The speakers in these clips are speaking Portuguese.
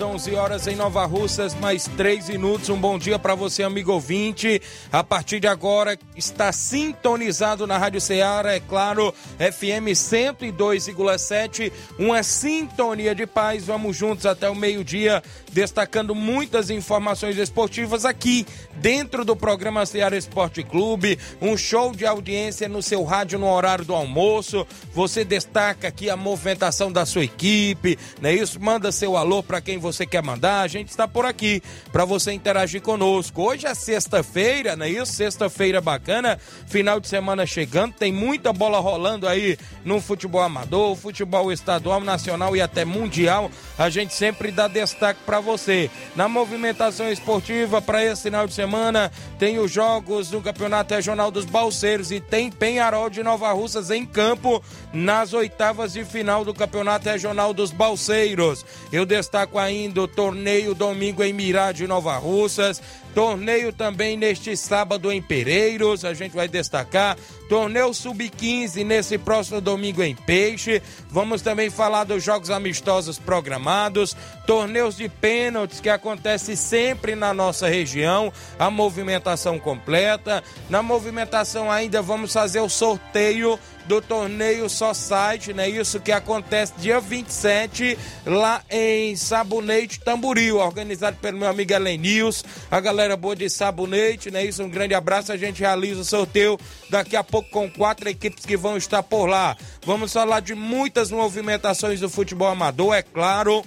11 horas em Nova Russas, mais 3 minutos. Um bom dia para você, amigo ouvinte. A partir de agora, está sintonizado na Rádio Ceará, é claro, FM 102,7. Uma sintonia de paz. Vamos juntos até o meio-dia, destacando muitas informações esportivas aqui, dentro do programa Ceará Esporte Clube. Um show de audiência no seu rádio no horário do almoço. Você destaca aqui a movimentação da sua equipe, não é isso? Manda seu alô para quem você quer mandar, a gente está por aqui para você interagir conosco. Hoje é sexta-feira, não é isso? Sexta-feira bacana, final de semana chegando, tem muita bola rolando aí no futebol amador, futebol estadual, nacional e até mundial. A gente sempre dá destaque para você. Na movimentação esportiva para esse final de semana, tem os jogos do Campeonato Regional dos Balseiros e tem Penharol de Nova Russas em campo nas oitavas de final do Campeonato Regional dos Balseiros. Eu destaco ainda o torneio domingo em Mirade, Nova Russas. Torneio também neste sábado em Pereiros, a gente vai destacar. Torneio Sub-15 nesse próximo domingo em Peixe. Vamos também falar dos jogos amistosos programados, torneios de pênaltis que acontece sempre na nossa região, a movimentação completa. Na movimentação ainda vamos fazer o sorteio do torneio Site, né? Isso que acontece dia 27 lá em Sabonete Tamboril, organizado pelo meu amigo Elenius, a galera boa de Sabonete, né? Isso, um grande abraço, a gente realiza o sorteio daqui a pouco com quatro equipes que vão estar por lá. Vamos falar de muitas movimentações do futebol amador, é claro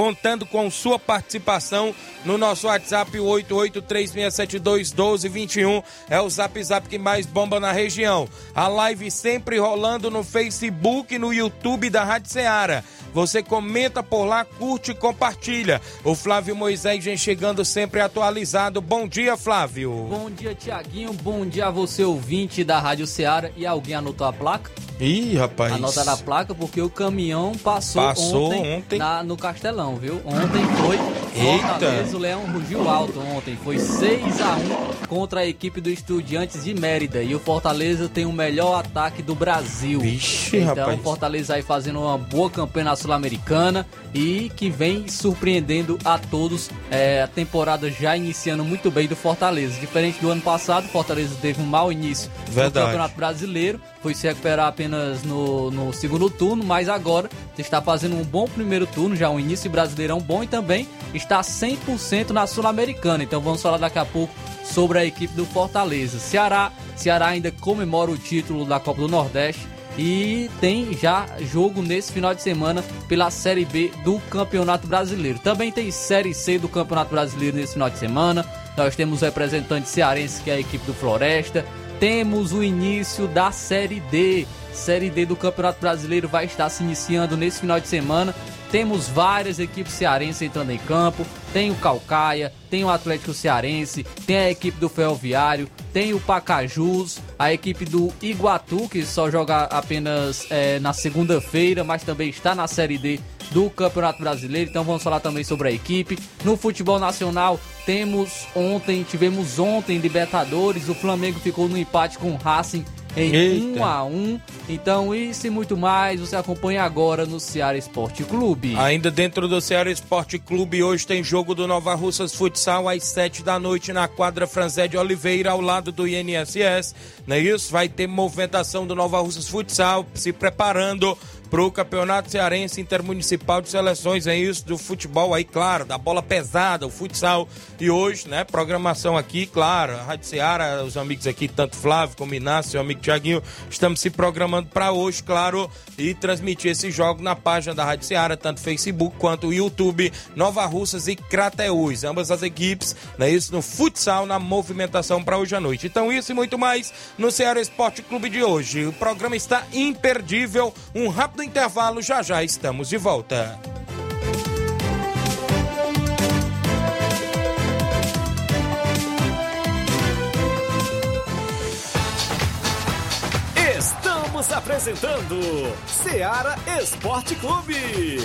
contando com sua participação no nosso WhatsApp 8836721221. É o zap zap que mais bomba na região. A live sempre rolando no Facebook e no YouTube da Rádio Ceará. Você comenta por lá, curte e compartilha. O Flávio Moisés vem chegando sempre atualizado. Bom dia, Flávio. Bom dia, Tiaguinho. Bom dia a você, ouvinte da Rádio Ceará. E alguém anotou a placa? Ih, rapaz. Anotaram a placa porque o caminhão passou, Passou ontem, ontem. na- no Castelão, viu? Ontem foi. Fortaleza, o Leão rugiu alto ontem. Foi 6 a 1 contra a equipe do Estudiantes de Mérida. E o Fortaleza tem o melhor ataque do Brasil. Vixe, então, rapaz. o Fortaleza aí fazendo uma boa campanha na Sul-Americana e que vem surpreendendo a todos. É, a temporada já iniciando muito bem do Fortaleza. Diferente do ano passado, o Fortaleza teve um mau início Verdade. no Campeonato Brasileiro. Foi se recuperar apenas no, no segundo turno, mas agora está fazendo um bom primeiro turno, já um início brasileirão bom e também está 100% na Sul-Americana. Então vamos falar daqui a pouco sobre a equipe do Fortaleza. Ceará, Ceará ainda comemora o título da Copa do Nordeste e tem já jogo nesse final de semana pela Série B do Campeonato Brasileiro. Também tem Série C do Campeonato Brasileiro nesse final de semana. Nós temos o representante cearense que é a equipe do Floresta. Temos o início da Série D. Série D do Campeonato Brasileiro vai estar se iniciando nesse final de semana. Temos várias equipes cearenses entrando em campo. Tem o Calcaia, tem o Atlético Cearense, tem a equipe do Ferroviário, tem o Pacajus, a equipe do Iguatu, que só joga apenas eh, na segunda-feira, mas também está na Série D do Campeonato Brasileiro. Então vamos falar também sobre a equipe. No futebol nacional, temos ontem, tivemos ontem Libertadores, o Flamengo ficou no empate com o Racing em Eita. 1 a 1. Então, isso e muito mais, você acompanha agora no Ceará Esporte Clube. Ainda dentro do Ceará Esporte Clube, hoje tem jogo do Nova Russas Futsal às 7 da noite na quadra Franzé de Oliveira, ao lado do INSS. Não é isso? Vai ter movimentação do Nova Russas Futsal se preparando pro Campeonato Cearense Intermunicipal de Seleções, é isso, do futebol aí, claro, da bola pesada, o futsal. E hoje, né, programação aqui, claro, a Rádio Ceará, os amigos aqui, tanto Flávio como Inácio, o amigo Tiaguinho, estamos se programando para hoje, claro, e transmitir esse jogo na página da Rádio Ceará, tanto Facebook quanto YouTube, Nova Russas e Crateús. Ambas as equipes, né, isso no futsal, na movimentação para hoje à noite. Então, isso e muito mais no Ceará Esporte Clube de hoje. O programa está imperdível. Um rápido intervalo, já já estamos de volta. Estamos apresentando Ceará Esporte Clube.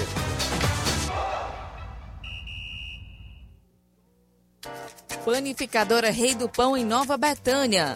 Panificadora Rei do Pão em Nova Betânia.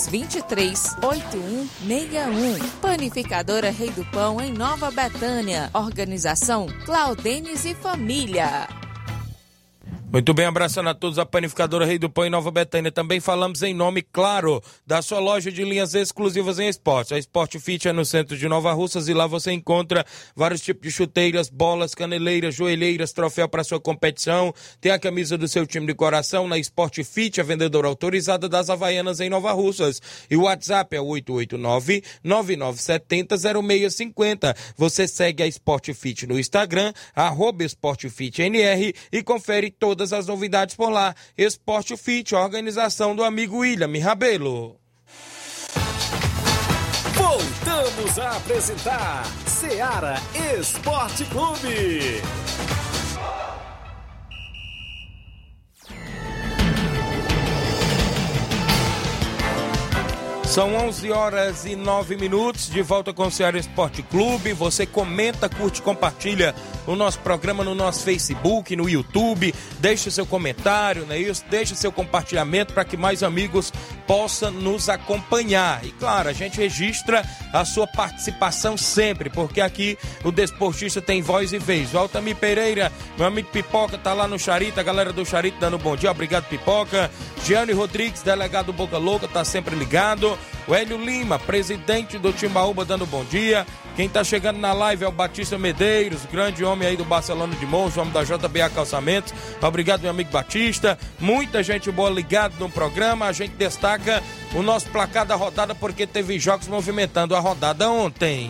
23 8161. Panificadora Rei do Pão em Nova Betânia. Organização Claudenes e Família. Muito bem, abraçando a todos a panificadora Rei do Pão em Nova Betânia. Também falamos em nome, claro, da sua loja de linhas exclusivas em esportes. A Sport Fit é no centro de Nova Russas e lá você encontra vários tipos de chuteiras, bolas, caneleiras, joelheiras, troféu para sua competição. Tem a camisa do seu time de coração na Sport Fit, a vendedora autorizada das Havaianas em Nova Russas. E o WhatsApp é 889-9970-0650. Você segue a Sport Fit no Instagram, arroba SportFitNR e confere todas todas as novidades por lá. Esporte Fit, organização do amigo William Rabelo. Voltamos a apresentar Seara Esporte Clube. São 11 horas e 9 minutos, de volta com o Ceará Esporte Clube. Você comenta, curte, compartilha o nosso programa no nosso Facebook, no YouTube. Deixe seu comentário, não é isso? Deixe seu compartilhamento para que mais amigos possam nos acompanhar. E claro, a gente registra a sua participação sempre, porque aqui o desportista tem voz e vez. O Pereira, meu amigo Pipoca, tá lá no Charita, a galera do Charita dando bom dia. Obrigado, Pipoca. Gianni Rodrigues, delegado Boca Louca, tá sempre ligado. O Hélio Lima, presidente do Timbaúba, dando bom dia. Quem tá chegando na live é o Batista Medeiros, grande homem aí do Barcelona de Mons, homem da JBA Calçamentos. Obrigado, meu amigo Batista. Muita gente boa ligado no programa. A gente destaca o nosso placar da rodada porque teve jogos movimentando a rodada ontem.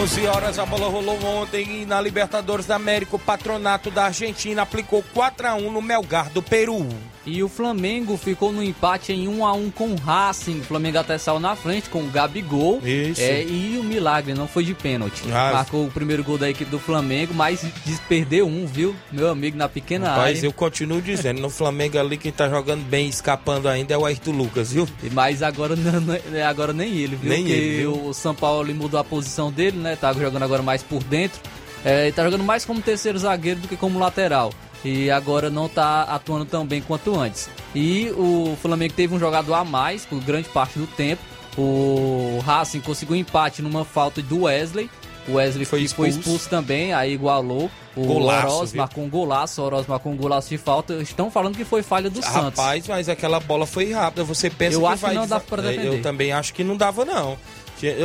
11 horas a bola rolou ontem e na Libertadores da América o patronato da Argentina aplicou 4 a 1 no Melgar do Peru. E o Flamengo ficou no empate em 1 a 1 com o Racing. O Flamengo até saiu na frente com o Gabigol. Isso. É, e o milagre não foi de pênalti. Ah. Marcou o primeiro gol da equipe do Flamengo, mas perdeu um, viu? Meu amigo na pequena Mas área. eu continuo dizendo, no Flamengo ali quem tá jogando bem, escapando ainda é o Ayrton Lucas, viu? Mas agora, não- não- agora nem ele, viu? Nem Porque ele, viu? o São Paulo mudou a posição dele, né? Tá jogando agora mais por dentro. É, tá jogando mais como terceiro zagueiro do que como lateral. E agora não tá atuando tão bem quanto antes. E o Flamengo teve um jogador a mais por grande parte do tempo. O Racing conseguiu um empate numa falta do Wesley. O Wesley Foi foi, foi expulso. expulso também, aí igualou. O Golaço, Oroz viu? marcou um golaço, o Oroz marcou um golaço de falta. Estão falando que foi falha do Santos. Rapaz, mas aquela bola foi rápida. Você pensa Eu que acho que vai não deva- dá pra É, defender. Eu também acho que não dava, não.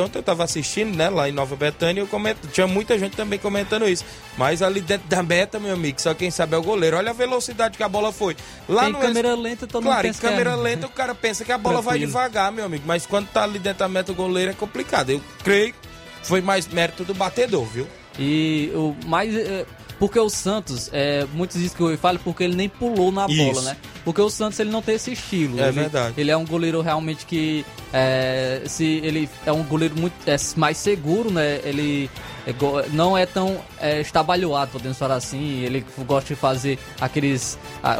Ontem eu tava assistindo, né, lá em Nova Betânia, eu comento, tinha muita gente também comentando isso. Mas ali dentro da meta, meu amigo, só quem sabe é o goleiro. Olha a velocidade que a bola foi. Lá Tem no câmera lenta, todo Claro, mundo em pensa que é- câmera lenta o cara pensa que a bola vai Tranquilo. devagar, meu amigo. Mas quando tá ali dentro da meta o goleiro é complicado. Eu creio que foi mais mérito do batedor, viu? E o mais. é, porque o Santos, é, muitos dizem que eu falo porque ele nem pulou na Isso. bola, né? Porque o Santos ele não tem esse estilo. É ele, verdade. Ele é um goleiro realmente que. É, se ele é um goleiro muito é, mais seguro, né? Ele é não é tão é, estabalhoado, podemos falar assim. Ele gosta de fazer aqueles,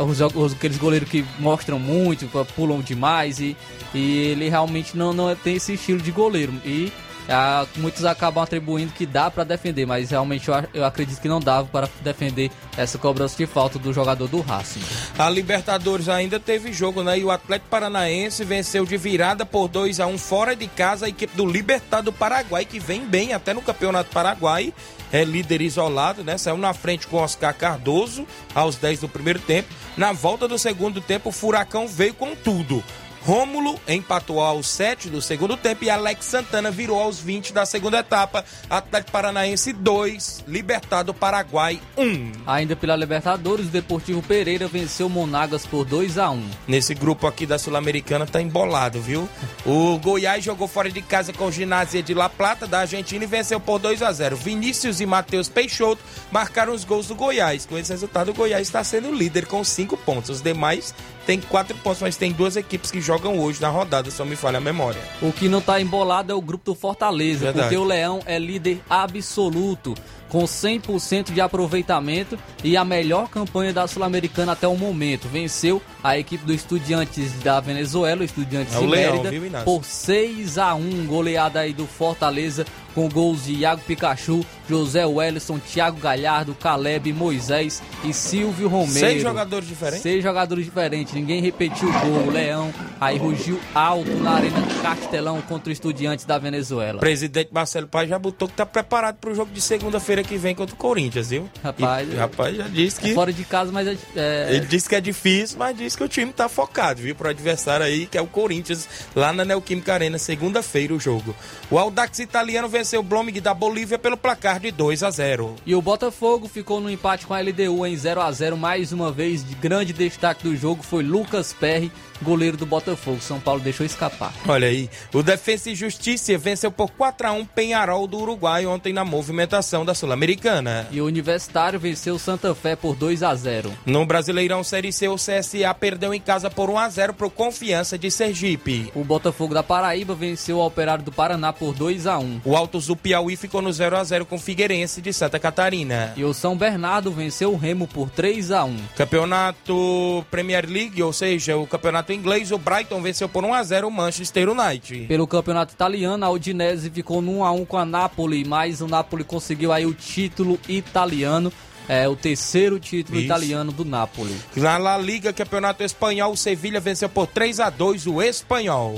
os, os- aqueles goleiros que mostram muito, pulam demais e, e ele realmente não, não tem esse estilo de goleiro. E ah, muitos acabam atribuindo que dá pra defender, mas realmente eu, acredito que não dava para defender essa cobrança de falta do jogador do Racing. A Libertadores ainda teve jogo, né? E o Atlético Paranaense venceu de virada por 2 a 1 fora de casa a equipe do Libertad do Paraguai, que vem bem até no Campeonato Paraguai. É líder isolado, né? Saiu na frente com Oscar Cardoso aos 10 do primeiro tempo. Na volta do segundo tempo, o Furacão veio com tudo. Rômulo empatou aos 7 do segundo tempo e Alex Santana virou aos 20 da segunda etapa. Atlético Paranaense 2, Libertad do Paraguai 1. Ainda pela Libertadores, o Deportivo Pereira venceu Monagas por 2 a 1 Nesse grupo aqui da Sul-Americana tá embolado, viu? O Goiás jogou fora de casa com o Ginásio de La Plata da Argentina e venceu por 2 a 0. Vinícius e Matheus Peixoto marcaram os gols do Goiás. Com esse resultado, o Goiás está sendo líder com 5 pontos. Os demais têm 4 pontos, mas tem duas equipes que jogam hoje na rodada, se não me falha a memória. O que não tá embolado é o grupo do Fortaleza, Verdade. porque o Leão é líder absoluto, com 100% de aproveitamento e a melhor campanha da Sul-Americana até o momento. Venceu a equipe do Estudiantes da Venezuela, o Estudiantes É o Leão, viu, por 6 a 1 goleada aí do Fortaleza, com gols de Iago Pikachu, José Wellison, Thiago Galhardo, Caleb, Moisés e Silvio Romero. Seis jogadores diferentes? Seis jogadores diferentes, ninguém repetiu o gol. O Leão aí rugiu alto na Arena Castelão contra o Estudiantes da Venezuela. O presidente Marcelo Paz já botou que tá preparado pro jogo de segunda-feira que vem contra o Corinthians, viu? Rapaz, E, rapaz já disse que. É fora de casa, mas é, é, Ele disse que é difícil, mas disse que o time tá focado, viu? Pro adversário aí, que é o Corinthians, lá na Neoquímica Arena, segunda-feira o jogo. O Audax italiano venceu o Bloming da Bolívia pelo placar de 2 a 0. E o Botafogo ficou no empate com a LDU em 0 a 0 mais uma vez. De grande destaque do jogo foi Lucas Perry, goleiro do Botafogo. São Paulo deixou escapar. Olha aí, o Defensa e Justiça venceu por 4 a 1 Penharol do Uruguai ontem na movimentação da Sul-Americana. E o Universitário venceu Santa Fé por 2 a 0 No Brasileirão Série C, o CSA perdeu em casa por 1 a 0 pro Confiança de Sergipe. O Botafogo da Paraíba venceu o Operário do Paraná por 2 a 1 O Altos do Piauí ficou no 0 a 0 com o Figueirense de Santa Catarina. E o São Bernardo venceu o Remo por 3 a 1 Campeonato Premier League, ou seja, o campeonato inglês, o Brighton venceu por 1 a 0 o Manchester United. Pelo campeonato italiano, a Udinese ficou no 1x1 com a Napoli, mas o Napoli conseguiu aí o título italiano, é o terceiro título Isso. italiano do Napoli. Na La Liga, campeonato espanhol, o Sevilha venceu por 3 a 2 o Espanhol.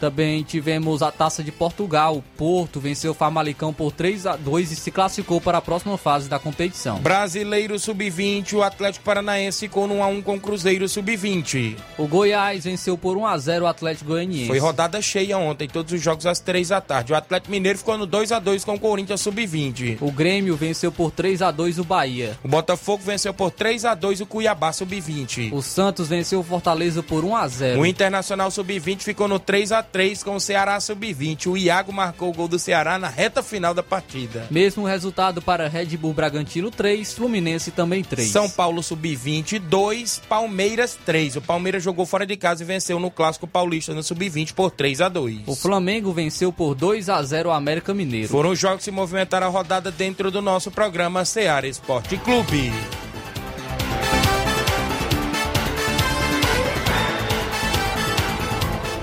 Também tivemos a Taça de Portugal, o Porto venceu o Famalicão por 3 a 2 e se classificou para a próxima fase da competição. Brasileiro Sub-20, o Atlético Paranaense ficou no 1 a 1 com o Cruzeiro Sub-20. O Goiás venceu por 1 a 0 o Atlético Goianiense. Foi rodada cheia ontem, todos os jogos às 3 da tarde. O Atlético Mineiro ficou no 2 a 2 com o Corinthians Sub-20. O Grêmio venceu por 3 a 2 o Bahia. O Botafogo venceu por 3 a 2 o Cuiabá Sub-20. O Santos venceu o Fortaleza por 1 a 0. O Internacional Sub-20 ficou no 3 a 3 com o Ceará Sub-20. O Iago marcou o gol do Ceará na reta final da partida. Mesmo resultado para Red Bull Bragantino 3, Fluminense também 3. São Paulo Sub-20 2, Palmeiras 3. O Palmeiras jogou fora de casa e venceu no Clássico Paulista no Sub-20 por 3 a 2. O Flamengo venceu por 2 a 0 o América Mineiro. Foram os jogos que se movimentaram a rodada dentro do nosso programa Seara Esporte Clube.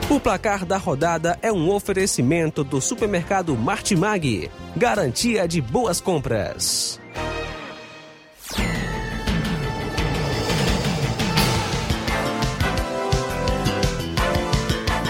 O placar da rodada é um oferecimento do supermercado Martimag. Garantia de boas compras.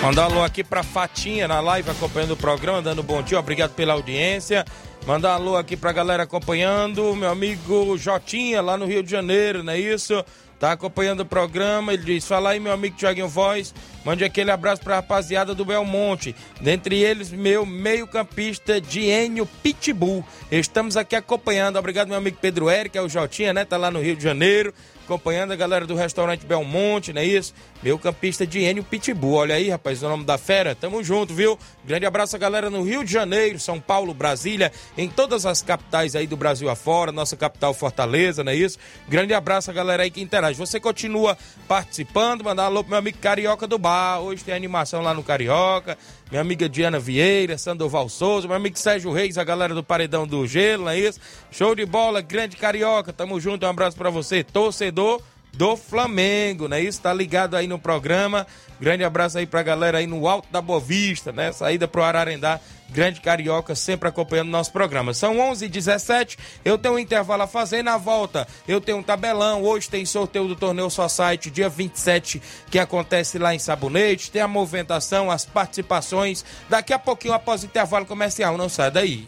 Mandar alô aqui pra Fatinha na live acompanhando o programa, dando bom dia, obrigado pela audiência. Mandar alô aqui pra galera acompanhando, meu amigo Jotinha lá no Rio de Janeiro, não é isso? Tá acompanhando o programa. Ele diz: Fala aí, meu amigo Tiaguinho Voz. Mande aquele abraço pra rapaziada do Belmonte. Dentre eles, meu meio-campista Dienio Pitbull. Estamos aqui acompanhando. Obrigado, meu amigo Pedro Eric, é o Jotinha, né? Tá lá no Rio de Janeiro acompanhando a galera do restaurante Belmonte, não é isso? Meu campista de Enio Pitbull. Olha aí, rapaz, o nome da fera. Tamo junto, viu? Grande abraço a galera no Rio de Janeiro, São Paulo, Brasília, em todas as capitais aí do Brasil afora, nossa capital Fortaleza, não é isso? Grande abraço a galera aí que interage. Você continua participando, mandar alô pro meu amigo Carioca do Bar. Hoje tem animação lá no Carioca. Minha amiga Diana Vieira, Sandoval Souza, meu amigo Sérgio Reis, a galera do Paredão do Gelo, não é isso? Show de bola, grande Carioca. Tamo junto, um abraço para você, torcedor do Flamengo, né? Isso tá ligado aí no programa. Grande abraço aí pra galera aí no Alto da Boa Vista, né? Saída pro Ararendá, Grande Carioca, sempre acompanhando nosso programa. São 11 h 17 eu tenho um intervalo a fazer na volta. Eu tenho um tabelão, hoje tem sorteio do Torneio Society, dia 27, que acontece lá em Sabonete. Tem a movimentação, as participações. Daqui a pouquinho, após o intervalo comercial, não sai daí.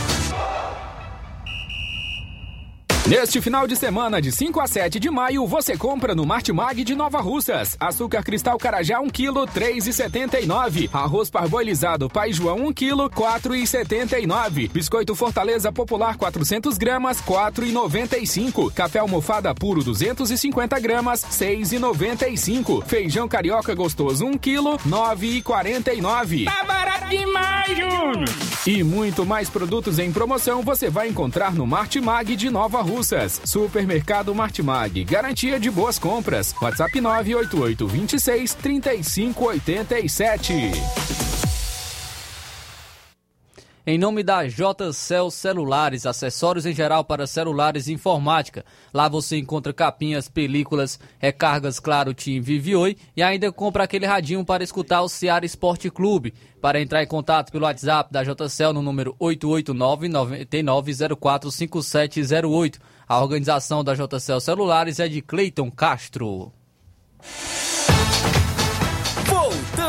Neste final de semana, de 5 a 7 de maio, você compra no Martimag de Nova Russas. Açúcar cristal Carajá 1 kg, 3,79. Arroz parboilizado Pai João 1 kg, 4,79. Biscoito Fortaleza Popular 400 gramas, 4,95. Café almofada puro 250 gramas, 6,95. Feijão carioca gostoso 1 kg, 9,49. Tá barato demais, Júnior! E muito mais produtos em promoção você vai encontrar no Martimag de Nova Russas. Supermercado Martimag. Garantia de boas compras. WhatsApp 988 26 35 87. Em nome da JCL Celulares, acessórios em geral para celulares e informática. Lá você encontra capinhas, películas, recargas Claro, Tim, Vivi Oi e ainda compra aquele radinho para escutar o Ceará Esporte Clube. Para entrar em contato pelo WhatsApp da JCL no número 889-9904-5708. A organização da JCL Celulares é de Cleiton Castro.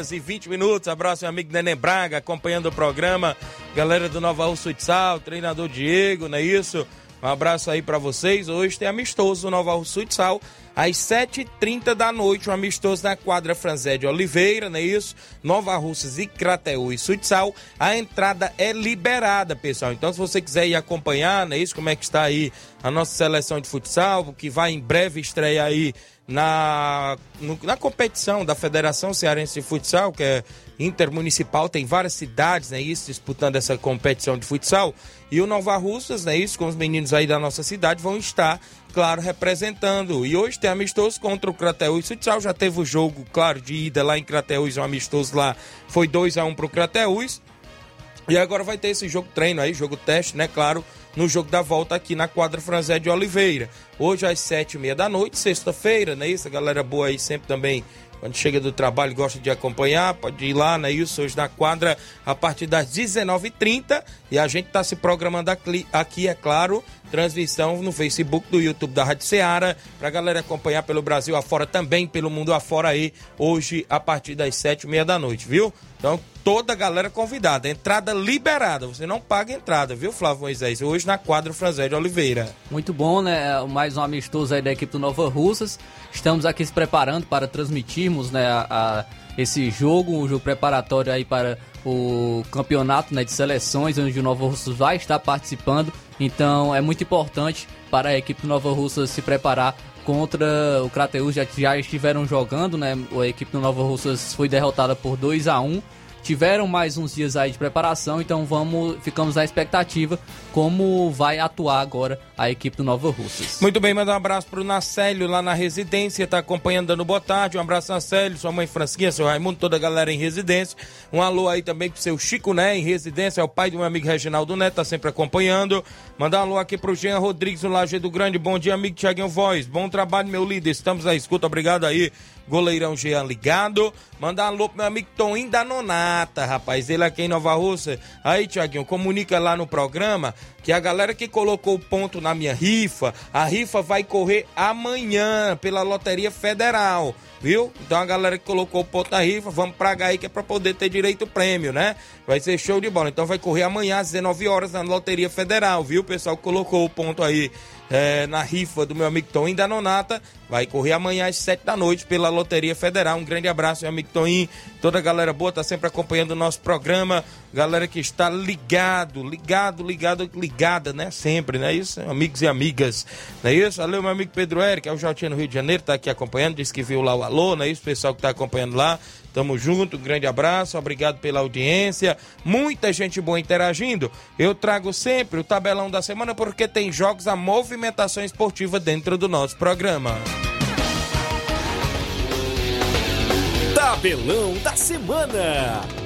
Horas e 20 minutos. Abraço, meu amigo Neném Braga, acompanhando o programa. Galera do Nova Rússia Futsal, treinador Diego, não é isso? Um abraço aí para vocês. Hoje tem amistoso Nova Rússia Futsal. Às 7h30 da noite, um amistoso na quadra Franzé de Oliveira, não é isso? Nova Russas e Crateús Futsal. A entrada é liberada, pessoal. Então, se você quiser ir acompanhar, não é isso? Como é que está aí a nossa seleção de futsal, que vai em breve estrear aí na, no- na competição da Federação Cearense de Futsal, que é intermunicipal, tem várias cidades, né, isso, disputando essa competição de futsal. E o Nova Russas, né, isso, com os meninos aí da nossa cidade, vão estar, claro, representando. E hoje tem amistoso contra o Crateús Futsal, já teve o jogo, claro, de ida lá em Crateús, um amistoso lá, foi 2 a 1 pro Crateús. E agora vai ter esse jogo treino aí, jogo teste, né? Claro, no jogo da volta aqui na quadra Franzé de Oliveira. Hoje às sete e meia da noite, sexta-feira, né? Isso, a galera boa aí sempre também, quando chega do trabalho, gosta de acompanhar, pode ir lá, né? Isso, hoje na quadra, a partir das 19h30. E a gente tá se programando aqui, é claro, transmissão no Facebook do YouTube da Rádio Ceará, pra galera acompanhar pelo Brasil afora, também pelo mundo afora aí, hoje a partir das sete e meia da noite, viu? Então, toda a galera convidada. Entrada liberada. Você não paga entrada, viu, Flávio Moisés? Hoje na quadra Franzé de Oliveira. Muito bom, né? Mais um amistoso aí da equipe do Nova Russas. Estamos aqui se preparando para transmitirmos né, a, a- esse jogo, um jogo preparatório aí para o campeonato né, de seleções, onde o Nova Russas vai estar participando. Então é muito importante para a equipe Nova Russas se preparar contra o Crateus já, já estiveram jogando, né? A equipe do Nova Russas foi derrotada por 2 a 1 tiveram mais uns dias aí de preparação, então vamos, ficamos na expectativa como vai atuar agora a equipe do Nova Russas. Muito bem, manda um abraço pro Nacélio lá na residência, tá acompanhando, dando boa tarde, um abraço Nacélio, sua mãe Francisquinha, seu Raimundo, toda a galera em residência, um alô aí também pro seu Chico Né, em residência, é o pai do meu amigo Reginaldo Neto, tá sempre acompanhando, mandar um alô aqui pro Jean Rodrigues, no Laje do Grande, bom dia amigo Tiaguinho Voz, bom trabalho meu líder, estamos à escuta, obrigado aí goleirão Jean ligado. Mandar alô pro meu amigo Toninho da Nonata, rapaz. Ele aqui em Nova Rússia. Aí, Tiaguinho, comunica lá no programa que a galera que colocou o ponto na minha rifa, a rifa vai correr amanhã pela Loteria Federal, viu? Então a galera que colocou o ponto na rifa, vamos pragar aí que é pra poder ter direito ao prêmio, né? Vai ser show de bola. Então vai correr amanhã às 19 horas na Loteria Federal, viu? O pessoal que colocou o ponto aí é, na rifa do meu amigo Toninho da Nonata. Vai correr amanhã às 7 da noite pela Loteria Federal. Um grande abraço, meu amigo Toninho. Toda a galera boa tá sempre acompanhando o nosso programa. Galera que está ligado, ligado, ligado, ligada, né? Sempre, não é isso? Amigos e amigas, não é isso? Valeu, meu amigo Pedro Eric, é o Jotinho no Rio de Janeiro, tá aqui acompanhando, disse que viu lá o alô, não é isso? Pessoal que tá acompanhando lá. Tamo junto, um grande abraço, obrigado pela audiência. Muita gente boa interagindo. Eu trago sempre o tabelão da semana porque tem jogos a movimentação esportiva dentro do nosso programa. Tabelão da semana.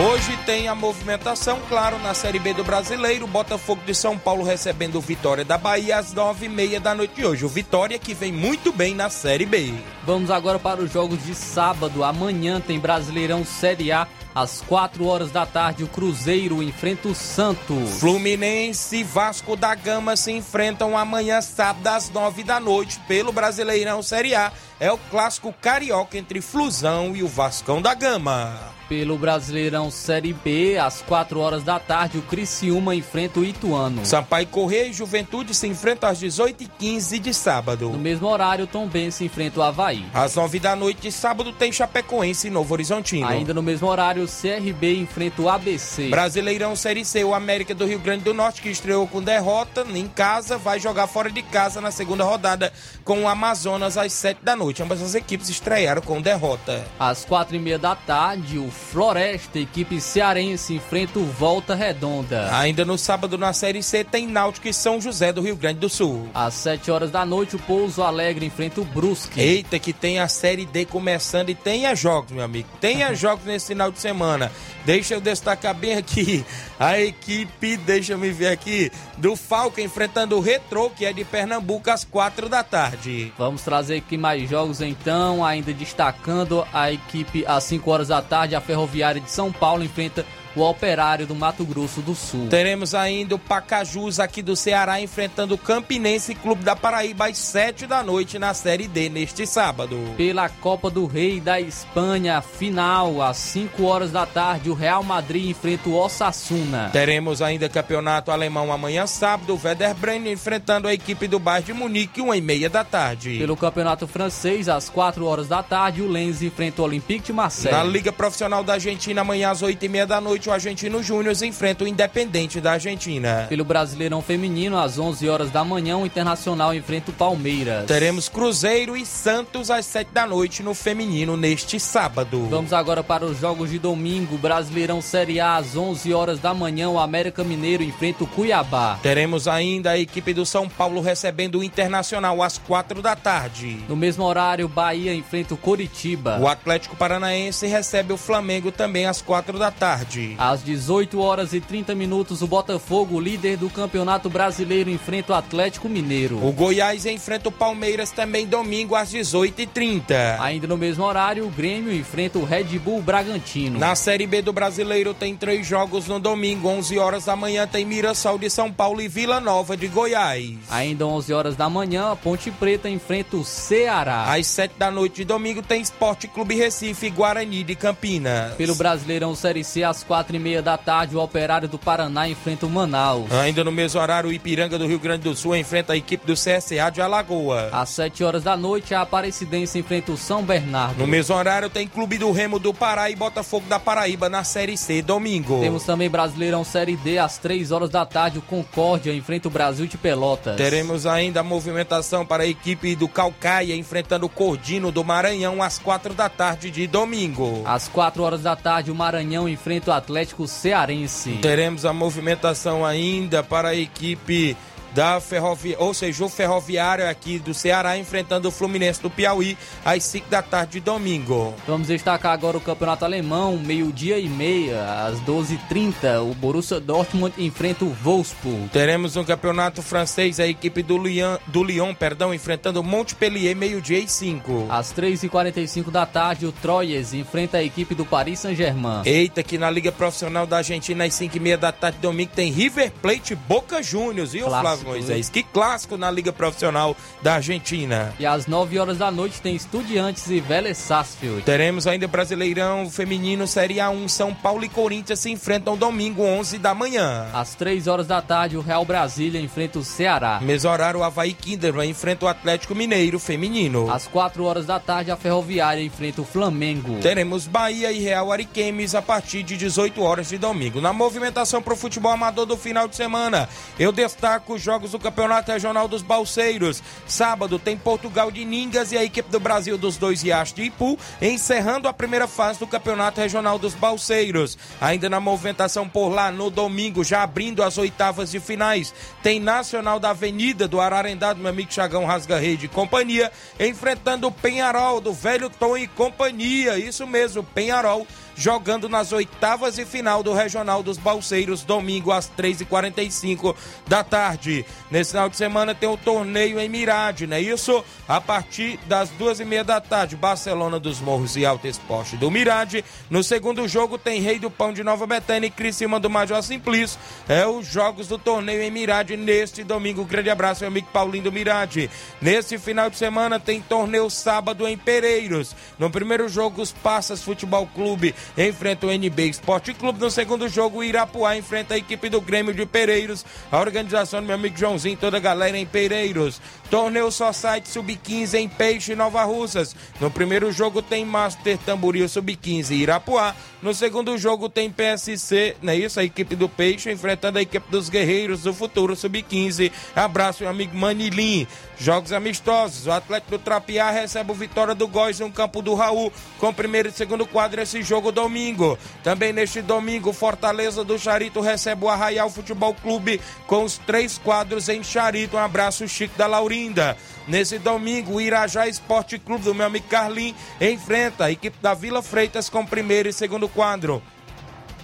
Hoje tem a movimentação, claro, na Série B do Brasileiro. Botafogo de São Paulo recebendo o Vitória da Bahia às nove e meia da noite de hoje. O Vitória que vem muito bem na Série B. Vamos agora para os jogos de sábado. Amanhã tem Brasileirão Série A. Às 4 horas da tarde, o Cruzeiro enfrenta o Santos. Fluminense e Vasco da Gama se enfrentam amanhã, sábado, às 9 da noite, pelo Brasileirão Série A. É o clássico carioca entre Flusão e o Vascão da Gama. Pelo Brasileirão Série B, às 4 horas da tarde, o Criciúma enfrenta o Ituano. Sampaio Correia e Juventude se enfrentam às 18h15 de sábado. No mesmo horário, Tom Ben se enfrenta o Havaí. Às 9 da noite de sábado tem Chapecoense e Novo Horizontino. Ainda no mesmo horário, o CRB enfrenta o ABC. Brasileirão Série C, o América do Rio Grande do Norte, que estreou com derrota em casa, vai jogar fora de casa na segunda rodada com o Amazonas às 7 da noite. Ambas as equipes estrearam com derrota. Às 4 e meia da tarde, o Floresta, equipe cearense, enfrenta o Volta Redonda. Ainda no sábado na Série C tem Náutico e São José do Rio Grande do Sul. Às 7 horas da noite, o Pouso Alegre enfrenta o Brusque. Eita, que tem a Série D começando e tenha jogos, meu amigo. Tenha jogos nesse final de semana. Deixa eu destacar bem aqui a equipe, deixa eu me ver aqui, do Falca enfrentando o Retrô, que é de Pernambuco, às 4 da tarde. Vamos trazer aqui mais jogos então, ainda destacando a equipe às 5 horas da tarde, a Ferroviária de São Paulo enfrenta o Operário do Mato Grosso do Sul. Teremos ainda o Pacajus aqui do Ceará enfrentando o Campinense Clube da Paraíba às 7 da noite na Série D neste sábado. Pela Copa do Rei da Espanha, final às 5 horas da tarde, o Real Madrid enfrenta o Osasuna. Teremos ainda campeonato alemão amanhã sábado, o Werder Bremen enfrentando a equipe do Bayern de Munique, 1 e meia da tarde. Pelo campeonato francês, às 4 horas da tarde, o Lens enfrenta o Olympique de Marseille. Na Liga Profissional da Argentina, amanhã às 8 e meia da noite, o Argentino Júnior enfrenta o Independente da Argentina. Pelo Brasileirão Feminino, às 11 horas da manhã, o Internacional enfrenta o Palmeiras. Teremos Cruzeiro e Santos às 7 da noite no Feminino neste sábado. Vamos agora para os jogos de domingo. Brasileirão Série A, às 11 horas da manhã, o América Mineiro enfrenta o Cuiabá. Teremos ainda a equipe do São Paulo recebendo o Internacional às 4 da tarde. No mesmo horário, Bahia enfrenta o Coritiba. O Atlético Paranaense recebe o Flamengo também às 4 da tarde. Às 18 horas e 30 minutos, o Botafogo, líder do Campeonato Brasileiro, enfrenta o Atlético Mineiro. O Goiás enfrenta o Palmeiras também domingo às 18h30. Ainda no mesmo horário, o Grêmio enfrenta o Red Bull Bragantino. Na Série B do Brasileiro tem três jogos no domingo, 11 horas da manhã tem Mirassol de São Paulo e Vila Nova de Goiás. Ainda 11 horas da manhã, a Ponte Preta enfrenta o Ceará. Às 7 da noite de domingo tem Esporte Clube Recife e Guarani de Campinas. Pelo Brasileirão Série C, às 4 quatro e meia da tarde, o Operário do Paraná enfrenta o Manaus. Ainda no mesmo horário, o Ipiranga do Rio Grande do Sul enfrenta a equipe do CSA de Alagoa. Às 7 horas da noite, a Aparecidense enfrenta o São Bernardo. No mesmo horário, tem Clube do Remo do Pará e Botafogo da Paraíba na Série C, domingo. Temos também Brasileirão Série D, às 3 horas da tarde, o Concórdia enfrenta o Brasil de Pelotas. Teremos ainda a movimentação para a equipe do Calcaia enfrentando o Cordino do Maranhão às 4 da tarde de domingo. Às 4 horas da tarde, o Maranhão enfrenta o Atlético Cearense. Teremos a movimentação ainda para a equipe da Ferrovia, ou seja, o Ferroviário aqui do Ceará enfrentando o Fluminense do Piauí às 5 da tarde de domingo. Vamos destacar agora o Campeonato Alemão, meio-dia e meia, às 12h30, o Borussia Dortmund enfrenta o Wolfsburg. Teremos no Campeonato Francês a equipe do Lyon, do Lyon perdão, enfrentando o Montpellier, meio-dia e 5. Às 3h45 da tarde, o Troyes enfrenta a equipe do Paris Saint-Germain. Eita, que na Liga Profissional da Argentina às 5h30 da tarde de domingo tem River Plate Boca Juniors, viu, Clássico, Moisés? Que clássico na Liga Profissional da Argentina. E às 9 horas da noite tem Estudiantes e Vélez Sarsfield. Teremos ainda Brasileirão Feminino Série A1, São Paulo e Corinthians se enfrentam domingo, 11 da manhã. Às 3 horas da tarde, o Real Brasília enfrenta o Ceará. Mesmo horário, o Havaí Kinderman enfrenta o Atlético Mineiro Feminino. Às 4 horas da tarde, a Ferroviária enfrenta o Flamengo. Teremos Bahia e Real Ariquemes a partir de 18 horas de domingo. Na movimentação para o futebol amador do final de semana, eu destaco os jogos do Campeonato Regional dos Balseiros. Sábado tem Portugal de Ningas e a equipe do Brasil dos dois Riachos de Ipu, encerrando a primeira fase do Campeonato Regional dos Balseiros. Ainda na movimentação por lá, no domingo, já abrindo as oitavas de finais, tem Nacional da Avenida do Ararendá, do meu amigo Chagão Rasga Rede e companhia, enfrentando o Penharol do Velho Tom e companhia. Isso mesmo, Penharol jogando nas oitavas de final do Regional dos Balseiros, domingo às 3h45 da tarde. Nesse final de semana tem o torneio em Mirade, não é isso? A partir das duas e meia da tarde, Barcelona dos Morros e Alto Esporte do Mirade. No segundo jogo tem Rei do Pão de Nova Betânia e Criciúma do Major Simplício. É os jogos do torneio em Mirade neste domingo. grande abraço, meu amigo Paulinho do Mirade. Nesse final de semana tem torneio sábado em Pereiros. No primeiro jogo, os Passas Futebol Clube enfrenta o NB Esporte Clube. No segundo jogo, o Irapuá enfrenta a equipe do Grêmio de Pereiros. A organização do meu amigo Joãozinho, toda a galera em Pereiros. Torneio Society Sub-15 em Peixe, Nova Russas. No primeiro jogo tem Master Tamboril Sub-15 Irapuá. No segundo jogo tem PSC, não é isso? A equipe do Peixe enfrentando a equipe dos Guerreiros do Futuro Sub-15. Abraço, meu amigo Manilim. Jogos amistosos. O Atlético do Trapiá recebe o Vitória do Góis no campo do Raul. Com primeiro e segundo quadro esse jogo domingo. Também neste domingo, Fortaleza do Charito recebe o Arraial Futebol Clube com os três quadros em Charito. Um abraço, Chico da Laurinda. Nesse domingo, o Irajá Esporte Clube do meu amigo Carlim enfrenta a equipe da Vila Freitas com primeiro e segundo quadro.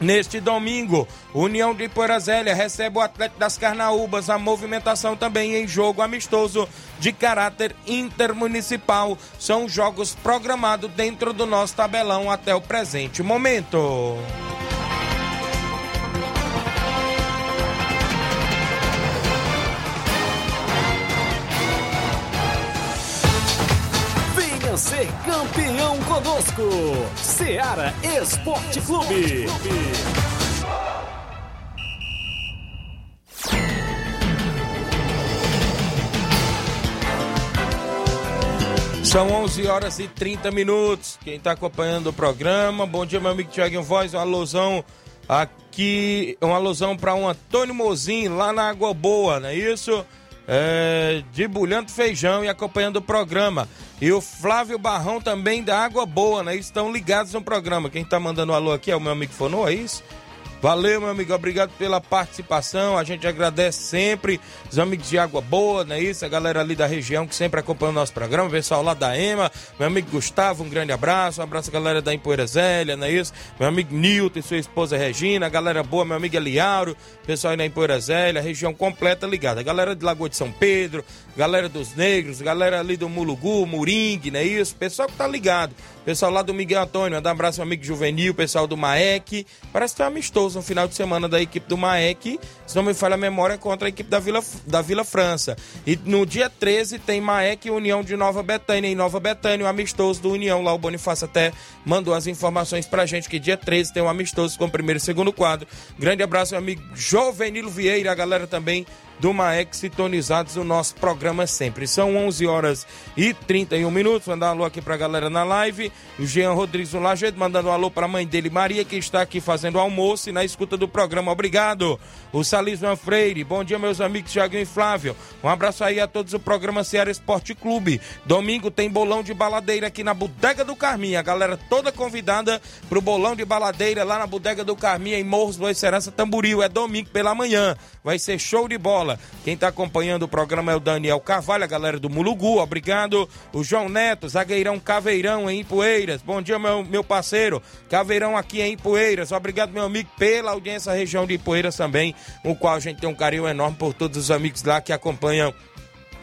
Neste domingo, União de Porazélia recebe o Atlético das Carnaúbas. A movimentação também em jogo amistoso de caráter intermunicipal. São jogos programados dentro do nosso tabelão até o presente momento. Ser campeão conosco. Seara Esporte Clube. São 11 horas e 30 minutos. Quem está acompanhando o programa, bom dia, meu amigo Tiaguinho Voz. Uma alusão aqui, uma alusão para um Antônio Mozin lá na Água Boa, não é isso? É, de Bulhando Feijão e acompanhando o programa. E o Flávio Barrão também da Água Boa, né? Estão ligados no programa. Quem está mandando um alô aqui é o meu amigo Fonô, é isso? Valeu, meu amigo, obrigado pela participação. A gente agradece sempre os amigos de Água Boa, não é isso? A galera ali da região que sempre acompanha o nosso programa, o pessoal lá da EMA, meu amigo Gustavo, um grande abraço. Um abraço a galera da Empoeira Zélia, não é isso? Meu amigo Nilton e sua esposa Regina, a galera boa, meu amigo Eliauro, pessoal aí da Empoeira Zélia, região completa ligada. A galera de Lagoa de São Pedro, galera dos Negros, galera ali do Mulugu, Muringue, não é isso? Pessoal que tá ligado. Pessoal lá do Miguel Antônio, mandar um abraço ao amigo Juvenil, pessoal do Maek. Parece que é amistoso amistoso no final de semana da equipe do Maek, se não me falha a memória, contra a equipe da Vila, da Vila França. E no dia 13 tem Maek e União de Nova Betânia. Em Nova Betânia, o amistoso do União. Lá o Bonifácio até mandou as informações pra gente que dia 13 tem um amistoso com o primeiro e segundo quadro. Grande abraço, meu amigo Jovenilo Vieira, a galera também do Maek sintonizados no nosso programa sempre. São 11 horas e 31 minutos. Mandar um alô aqui pra galera na live. O Jean Rodrigues do Lajeado mandando um alô pra mãe dele, Maria, que está aqui fazendo almoço e na escuta do programa. Obrigado. O Salisman Freire. Bom dia, meus amigos Tiago e Flávio. Um abraço aí a todos do programa Ceará Esporte Clube. Domingo tem bolão de baladeira aqui na Bodega do Carminha. A galera toda convidada pro bolão de baladeira lá na Bodega do Carminha, em Morros do Serança Tamburil. É domingo pela manhã. Vai ser show de bola. Quem está acompanhando o programa é o Daniel Carvalho, a galera do Mulugu, obrigado. O João Neto, zagueirão Caveirão em Ipueiras. Bom dia, meu, meu parceiro. Caveirão aqui em Ipueiras. Obrigado, meu amigo, pela audiência região de Ipueiras também, o qual a gente tem um carinho enorme por todos os amigos lá que acompanham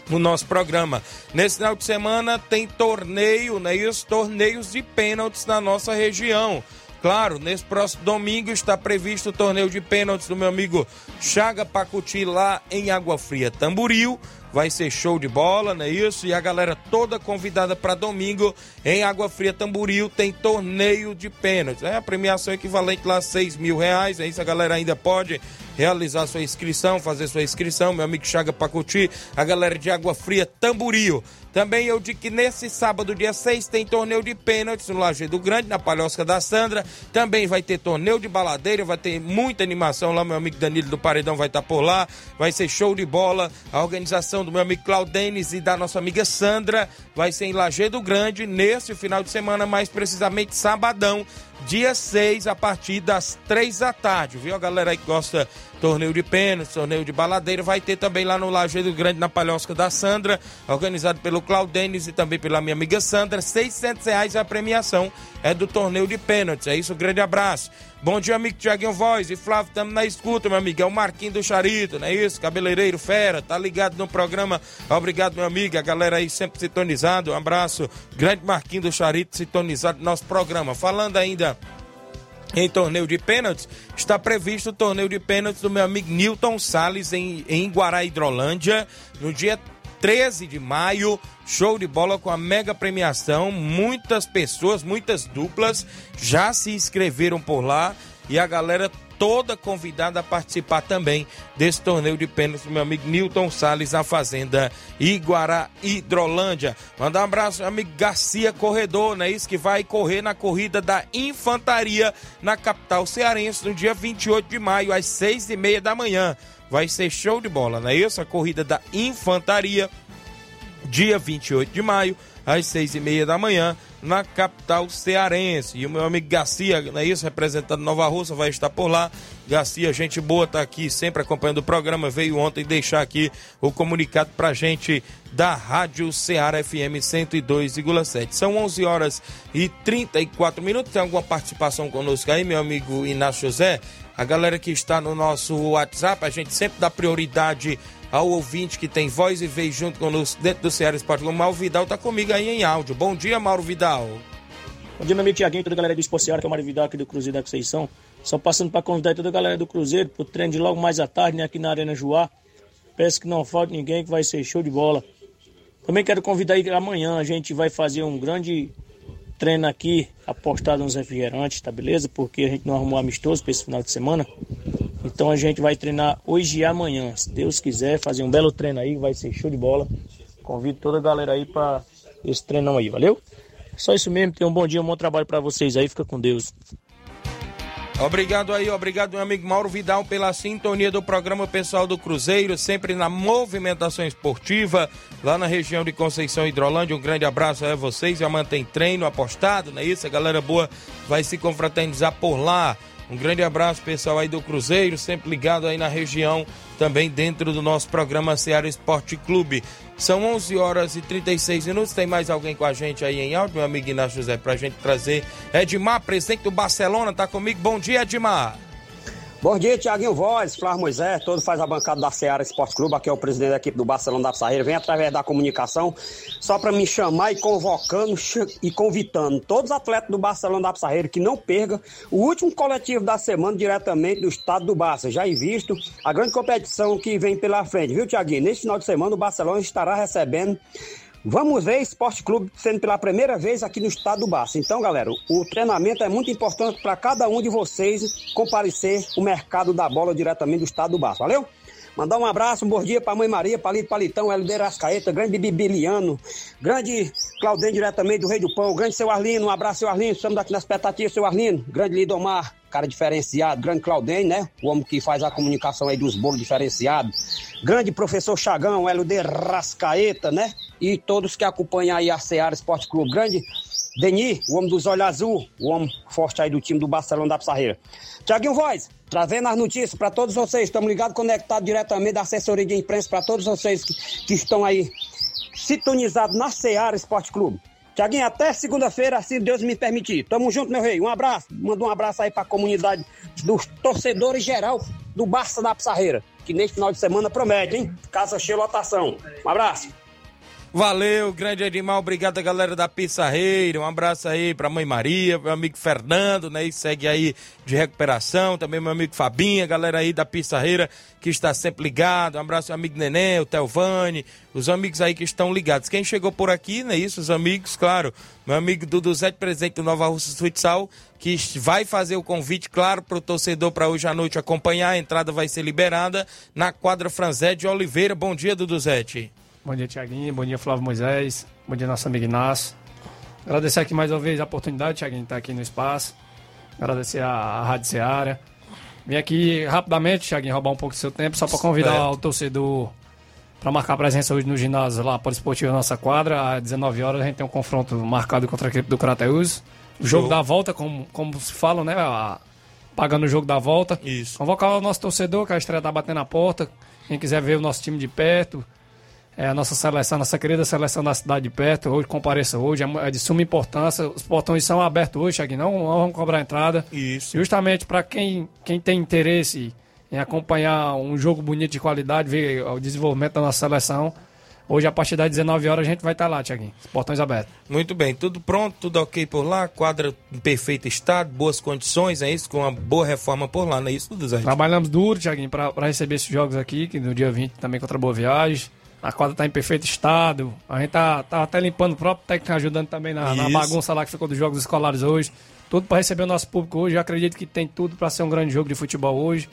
o nosso programa. Nesse final de semana tem torneio, né? E os torneios de pênaltis na nossa região. Claro, nesse próximo domingo está previsto o torneio de pênaltis do meu amigo Chaga Pacuti lá em Água Fria, Tamburil. Vai ser show de bola, não é isso? E a galera toda convidada para domingo em Água Fria, Tamburil, tem torneio de pênaltis. É a premiação equivalente lá a 6 mil reais. É isso, a galera ainda pode realizar sua inscrição, fazer sua inscrição. Meu amigo Chaga Pacuti, a galera de Água Fria, Tamburil. Também eu digo que nesse sábado, dia 6, tem torneio de pênaltis no Lajeado Grande, na Palhosca da Sandra. Também vai ter torneio de baladeira, vai ter muita animação lá. Meu amigo Danilo do Paredão vai estar por lá. Vai ser show de bola. A organização do meu amigo Claudenes e da nossa amiga Sandra vai ser em Lajeado Grande nesse final de semana, mais precisamente sabadão dia 6, a partir das 3 da tarde, viu? A galera aí que gosta torneio de pênalti, torneio de baladeira, vai ter também lá no Lajeado Grande, na Palhosca da Sandra, organizado pelo Claudenis e também pela minha amiga Sandra, 600 reais a premiação é do torneio de pênaltis, é isso, um grande abraço. Bom dia, amigo Tiaguinho Voz e Flávio, estamos na escuta, meu amigo, é o Marquinho do Charito, não é isso? Cabeleireiro Fera, tá ligado no programa, obrigado, meu amigo, a galera aí sempre sintonizado, um abraço, grande Marquinho do Charito, sintonizado no nosso programa. Falando ainda em torneio de pênaltis, está previsto o torneio de pênaltis do meu amigo Newton Salles em, em Guará, Hidrolândia, no dia 13 de maio. Show de bola com a mega premiação. Muitas pessoas, muitas duplas já se inscreveram por lá e a galera toda convidada a participar também desse torneio de pênaltis do meu amigo Newton Salles na Fazenda Iguará Hidrolândia. Mandar um abraço ao amigo Garcia Corredor, não é isso? Que vai correr na corrida da Infantaria na capital cearense no dia 28 de maio, às seis e meia da manhã. Vai ser show de bola, não é isso? A corrida da Infantaria, dia 28 de maio, às seis e meia da manhã, na capital cearense. E o meu amigo Garcia, não é isso? Representando Nova Russa, vai estar por lá. Garcia, gente boa, tá aqui sempre acompanhando o programa. Veio ontem deixar aqui o comunicado pra gente da Rádio Ceará FM 102,7. São 11 horas e 34 minutos. Tem alguma participação conosco aí, meu amigo Inácio José? A galera que está no nosso WhatsApp, a gente sempre dá prioridade ao ouvinte que tem voz e vez junto conosco dentro do Ceará Esporte Clube. Mauro Vidal tá comigo aí em áudio. Bom dia, Mauro Vidal. Bom dia, meu amigo Tiaguinho, toda a galera do Esporte Ceará, que é o Mário Vidal aqui do Cruzeiro da Conceição. Só passando para convidar toda a galera do Cruzeiro pro treino de logo mais à tarde, né, aqui na Arena Joá. Peço que não falte ninguém, que vai ser show de bola. Também quero convidar aí amanhã a gente vai fazer um grande treino aqui, apostado nos refrigerantes, tá beleza? Porque a gente não arrumou amistoso para esse final de semana. Então a gente vai treinar hoje e amanhã, se Deus quiser, fazer um belo treino aí, vai ser show de bola. Convido toda a galera aí para esse treinão aí, valeu? Só isso mesmo, tenham um bom dia, um bom trabalho para vocês aí, fica com Deus. Obrigado aí, obrigado meu amigo Mauro Vidal pela sintonia do programa Pessoal do Cruzeiro, sempre na movimentação esportiva, lá na região de Conceição Hidrolândia. Um grande abraço a vocês, já mantém treino apostado, não é isso? A galera boa vai se confraternizar por lá. Um grande abraço, pessoal aí do Cruzeiro, sempre ligado aí na região, também dentro do nosso programa Ceará Esporte Clube. São 11 horas e 36 minutos. Tem mais alguém com a gente aí em áudio, meu amigo Inácio José, pra gente trazer. Edmar, presidente do Barcelona, tá comigo. Bom dia, Edmar. Bom dia, Tiaguinho Voz, Flávio Moisés, todo faz a bancada da Seara Esporte Clube, aqui é o presidente da equipe do Barcelona da Pissarreira, vem através da comunicação, só para me chamar e convocando e convitando todos os atletas do Barcelona da Pissarreira que não percam o último coletivo da semana diretamente do estado do Barça, já em visto a grande competição que vem pela frente, viu, Tiaguinho? Neste final de semana o Barcelona estará recebendo Vamos ver Esporte Clube sendo pela primeira vez aqui no estado do Barça. Então, galera, o treinamento é muito importante para cada um de vocês comparecer o mercado da bola diretamente do estado do Barça. Valeu? Mandar um abraço, um bom dia para a Mãe Maria, Palito Palitão, Helder Ascaeta, grande Bibiliano, grande Claudem diretamente do Rei do Pão, grande seu Arlino, um abraço, seu Arlino, estamos aqui na expectativa, seu Arlino, grande Lidomar, cara diferenciado, grande Claudem, né? O homem que faz a comunicação aí dos bolos diferenciados, grande professor Chagão, Helder Rascaeta, né? E todos que acompanham aí a Seara Esporte Clube, grande Deni, o homem dos olhos azul, o homem forte aí do time do Barcelona da Pissarreira. Tiaguinho Voz, trazendo as notícias para todos vocês. Estamos ligados, conectados diretamente da assessoria de imprensa para todos vocês que, que estão aí sintonizados na Seara Esporte Clube. Tiaguinho, até segunda-feira, se Deus me permitir. Tamo junto, meu rei. Um abraço. Manda um abraço aí para a comunidade dos torcedores geral do Barça da Pissarreira, que neste final de semana promete, hein? Casa cheia lotação. Um abraço. Valeu, grande Edmar, obrigado a galera da Pissarreira, um abraço aí pra mãe Maria, meu amigo Fernando, né, e segue aí de recuperação, também meu amigo Fabinha, galera aí da Pissarreira que está sempre ligado, um abraço ao amigo Nenê, o Telvani, os amigos aí que estão ligados. Quem chegou por aqui, né, isso, os amigos, claro, meu amigo Dudu Zé, presente do Nova Russa Futsal, que vai fazer o convite, claro, para o torcedor para hoje à noite acompanhar, a entrada vai ser liberada na quadra Franzé de Oliveira. Bom dia, Dudu Zé. Bom dia, Tiaguinho. Bom dia, Flávio Moisés. Bom dia, nosso amigo Inácio. Agradecer aqui mais uma vez a oportunidade, Tiaguinho, de estar aqui no espaço. Agradecer a, a Rádio Seara. Vim aqui rapidamente, Tiaguinho, roubar um pouco do seu tempo, só para convidar certo. o torcedor para marcar presença hoje no ginásio lá, para Esportivo Nossa Quadra. Às 19 horas a gente tem um confronto marcado contra a equipe do Crateus. O jogo da volta, como, como se fala, né? A, pagando o jogo da volta. Isso. Convocar o nosso torcedor, que a estreia tá batendo na porta. Quem quiser ver o nosso time de perto, é, a nossa seleção, nossa querida seleção da cidade de perto, hoje compareça hoje, é, é de suma importância. Os portões são abertos hoje, aqui não, não vamos cobrar entrada. Isso. Justamente para quem, quem tem interesse em acompanhar um jogo bonito de qualidade, ver o desenvolvimento da nossa seleção. Hoje, a partir das 19 horas, a gente vai estar lá, Tiaguinho. Os portões abertos. Muito bem, tudo pronto, tudo ok por lá, quadra em perfeito estado, boas condições, é isso? Com uma boa reforma por lá, não é isso, tudo, Zé? Trabalhamos duro, Tiaguinho, para receber esses jogos aqui, que no dia 20 também contra a Boa Viagem. A quadra tá em perfeito estado. A gente tá, tá até limpando o próprio técnico ajudando também na, na bagunça lá que ficou dos jogos escolares hoje. Tudo para receber o nosso público hoje. Eu acredito que tem tudo para ser um grande jogo de futebol hoje.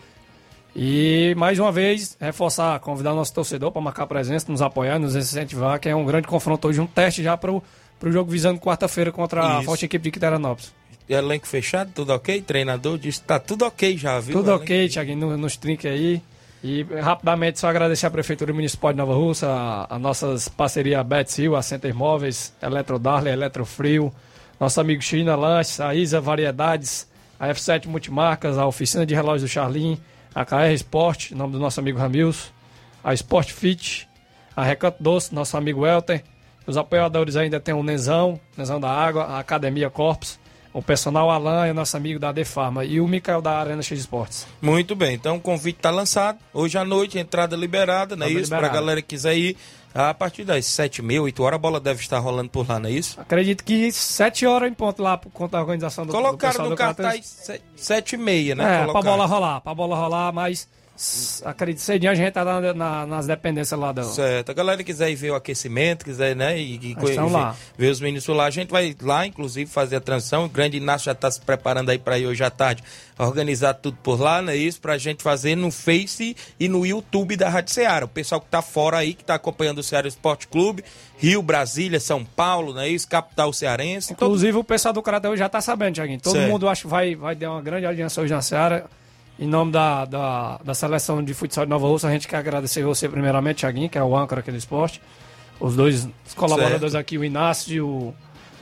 E mais uma vez, reforçar, convidar o nosso torcedor para marcar presença, nos apoiar, nos incentivar, que é um grande confronto hoje, um teste já para o jogo visando quarta-feira contra Isso. a forte equipe de Quiteranópolis. Elenco fechado, tudo ok? Treinador disse tá tudo ok já, viu? Tudo ok, Thiaguinho, nos trinques aí. E rapidamente só agradecer à Prefeitura Municipal de Nova Russa, a, a nossas parcerias Betsil, a Center Móveis, Eletro Darley, Eletrofrio, nosso amigo China Lanches, a Isa Variedades, a F7 Multimarcas, a Oficina de Relógios do Charlim, a KR Sport, nome do nosso amigo Ramils, a Sport Fit, a Recanto Doce, nosso amigo Elter. Os apoiadores ainda tem o Nezão, Nezão da Água, a Academia Corpus, o personal Alan é nosso amigo da Defarma e o Mikael da Arena X Esportes. Muito bem, então o convite está lançado. Hoje à noite, entrada liberada, não é isso? Para a galera que quiser ir. A partir das 7 mil, 8 horas, a bola deve estar rolando por lá, não é isso? Acredito que 7 horas em ponto lá, por conta da organização do Colocaram do no cartaz 7 e meia, né? É, para a bola rolar, para a bola rolar, mas Acredito, cedinho a gente tá na, na, nas dependências lá do. Certo. A galera quiser ir ver o aquecimento, quiser, né? E, e ver, lá. ver os meninos lá, a gente vai lá, inclusive, fazer a transição. O grande Inácio já está se preparando aí para ir hoje à tarde organizar tudo por lá, não é isso? Pra gente fazer no Face e no YouTube da Rádio Ceará. O pessoal que tá fora aí, que tá acompanhando o Ceará Esporte Clube, Rio, Brasília, São Paulo, não é isso? Capital cearense. Inclusive todo... o pessoal do Cratel já tá sabendo, Tiaguinho. Todo certo. mundo acho que vai, vai dar uma grande audiência hoje na Ceará. Em nome da, da, da seleção de futsal de Nova Rússia, a gente quer agradecer você primeiramente, Thiaguinho, que é o âncora aqui do esporte. Os dois colaboradores certo. aqui, o Inácio e o,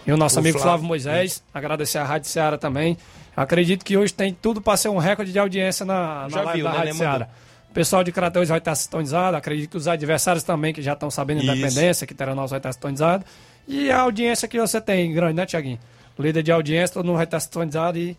e o nosso o amigo Flávio, Flávio Moisés. Agradecer a Rádio Ceará também. Acredito que hoje tem tudo para ser um recorde de audiência na, na viu, da né, Rádio Ceará. O pessoal de Crateus vai estar sintonizado. Acredito que os adversários também, que já estão sabendo da independência, que Teranós vai estar sintonizado. E a audiência que você tem, grande, né, Tiaguinho? Líder de audiência, todo mundo vai estar sintonizado e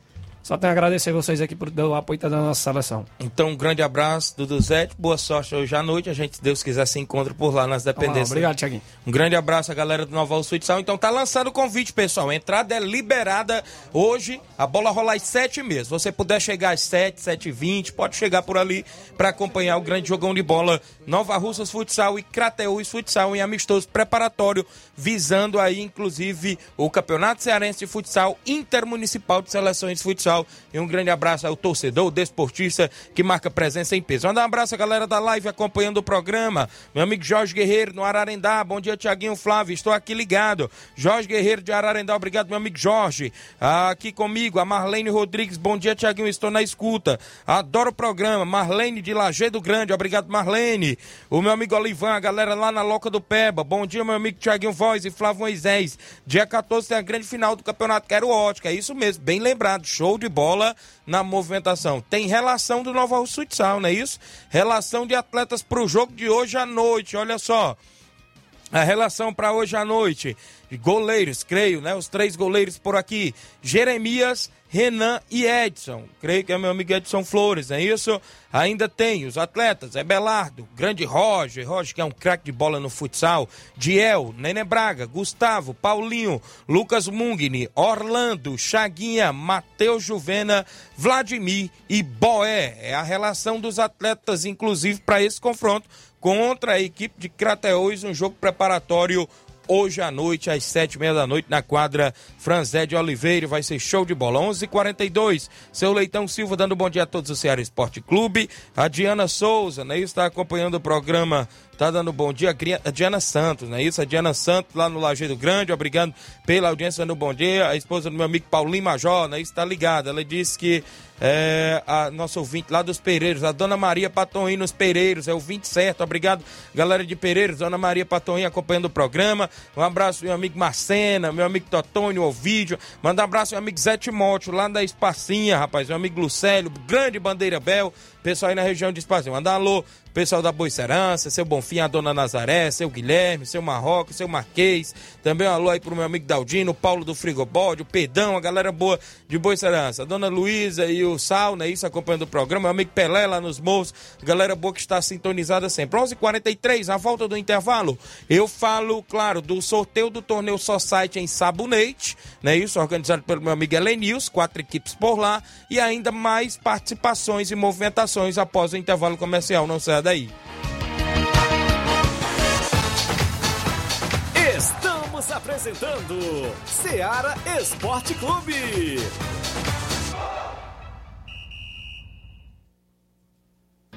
Só tenho a agradecer vocês aqui por dar o apoio da nossa seleção. Então, um grande abraço, Dudu Zete. Boa sorte hoje à noite. A gente, se Deus quiser, se encontra por lá nas dependências. Obrigado, Tiaguinho. Um grande abraço à galera do Nova Futsal. Então, tá lançando o convite, pessoal. A entrada é liberada hoje. A bola rola às sete mesmo. Se você puder chegar às sete, sete e vinte, pode chegar por ali para acompanhar o grande jogão de bola Nova Russas Futsal e Crateús Futsal em amistoso preparatório, visando aí, inclusive, o Campeonato Cearense de Futsal Intermunicipal de Seleções de Futsal. E um grande abraço ao torcedor, desportista que marca presença em peso. Manda um abraço à galera da live acompanhando o programa. Meu amigo Jorge Guerreiro, no Ararendá. Bom dia, Tiaguinho Flávio. Estou aqui ligado. Jorge Guerreiro de Ararendá, obrigado, meu amigo Jorge. Aqui comigo, a Marlene Rodrigues. Bom dia, Tiaguinho. Estou na escuta. Adoro o programa. Marlene de Lajeado Grande, obrigado, Marlene. O meu amigo Olivan, a galera lá na Loca do Peba. Bom dia, meu amigo Tiaguinho Voz e Flávio Moisés. Dia 14 tem a grande final do Campeonato Quero Ótica. É isso mesmo, bem lembrado. Show de bola na movimentação. Tem relação do Nova Futsal, não é isso? Relação de atletas para o jogo de hoje à noite. Olha só. A relação para hoje à noite. Goleiros, creio, né? Os três goleiros por aqui. Jeremias, Renan e Edson. Creio que é meu amigo Edson Flores, é isso? Ainda tem os atletas, é Belardo, grande Roger, Roger que é um craque de bola no futsal, Diel, Nene Braga, Gustavo, Paulinho, Lucas Mungni, Orlando, Chaguinha, Matheus Juvena, Vladimir e Boé. É a relação dos atletas, inclusive, para esse confronto contra a equipe de Crateús, um jogo preparatório hoje à noite, às sete e meia da noite, na quadra Franzé de Oliveira. Vai ser show de bola. 11:42 h 42 Seu Leitão Silva dando bom dia a todos do Ceará Esporte Clube. A Diana Souza, né? Está acompanhando o programa tá dando bom dia a Diana Santos, não é isso? A Diana Santos lá no Lajeiro Grande, obrigado pela audiência no bom dia. A esposa do meu amigo Paulinho Major, né? Isso tá ligada. Ela disse que é, a nossa ouvinte lá dos Pereiros, a Dona Maria Patoim nos Pereiros, é o 20 certo. Obrigado, galera de Pereiros, Dona Maria Patoim acompanhando o programa. Um abraço meu amigo Marcena, meu amigo Totônio, o vídeo. Manda um abraço meu amigo Zé Timóteo, lá da Espacinha, rapaz. Meu amigo Lucélio, grande Bandeira Bel, pessoal aí na região de Espacinha. Manda um alô pessoal da Boicerança, seu Bonfim, a Dona Nazaré, seu Guilherme, seu Marrocos, seu Marquês, também um alô aí pro meu amigo Daldino, Paulo do Frigobode, o Pedão, a galera boa de Boicerança, a Dona Luísa e o Sal, né, isso acompanhando o programa, meu amigo Pelé lá nos morros, galera boa que está sintonizada sempre. 11:43 h 43 a volta do intervalo, eu falo, claro, do sorteio do torneio Society em Sabonete, né, isso organizado pelo meu amigo Elenius, quatro equipes por lá, e ainda mais participações e movimentações após o intervalo comercial, não será daí. Estamos apresentando Seara Esporte Clube.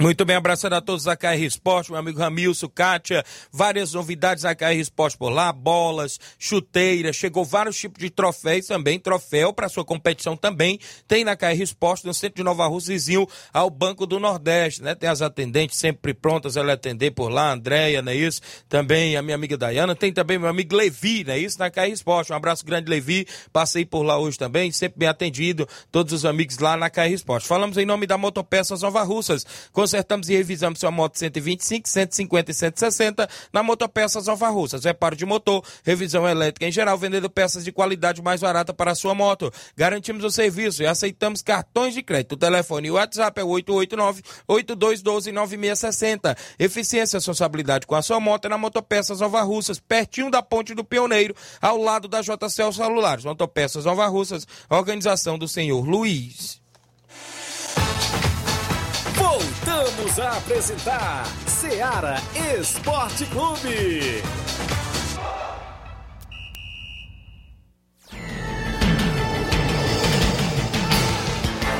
Muito bem, abraçando a todos da KR Esporte, meu amigo Ramilson, Kátia, várias novidades da KR Esporte por lá, bolas, chuteiras, chegou vários tipos de troféus também, troféu para sua competição também, tem na KR Esporte, no centro de Nova Rússia, vizinho ao Banco do Nordeste, né? Tem as atendentes sempre prontas a atender por lá, Andréia, não é isso? Também a minha amiga Dayana, tem também meu amigo Levi, não é isso? Na KR Esporte, um abraço grande, Levi, passei por lá hoje também, sempre bem atendido, todos os amigos lá na KR Esporte. Falamos em nome da Motopeças Nova Russas, com consertamos e revisamos sua moto 125, 150 e 160 na Motopeças Nova Russas. Reparo de motor, revisão elétrica em geral, vendendo peças de qualidade mais barata para a sua moto. Garantimos o serviço e aceitamos cartões de crédito. O telefone e o WhatsApp é 889-8212-9660. Eficiência e responsabilidade com a sua moto é na Motopeças Nova Russas, pertinho da Ponte do Pioneiro, ao lado da JCL Celulares. Motopeças Nova Russas, organização do senhor Luiz. Voltamos a apresentar Seara Esporte Clube.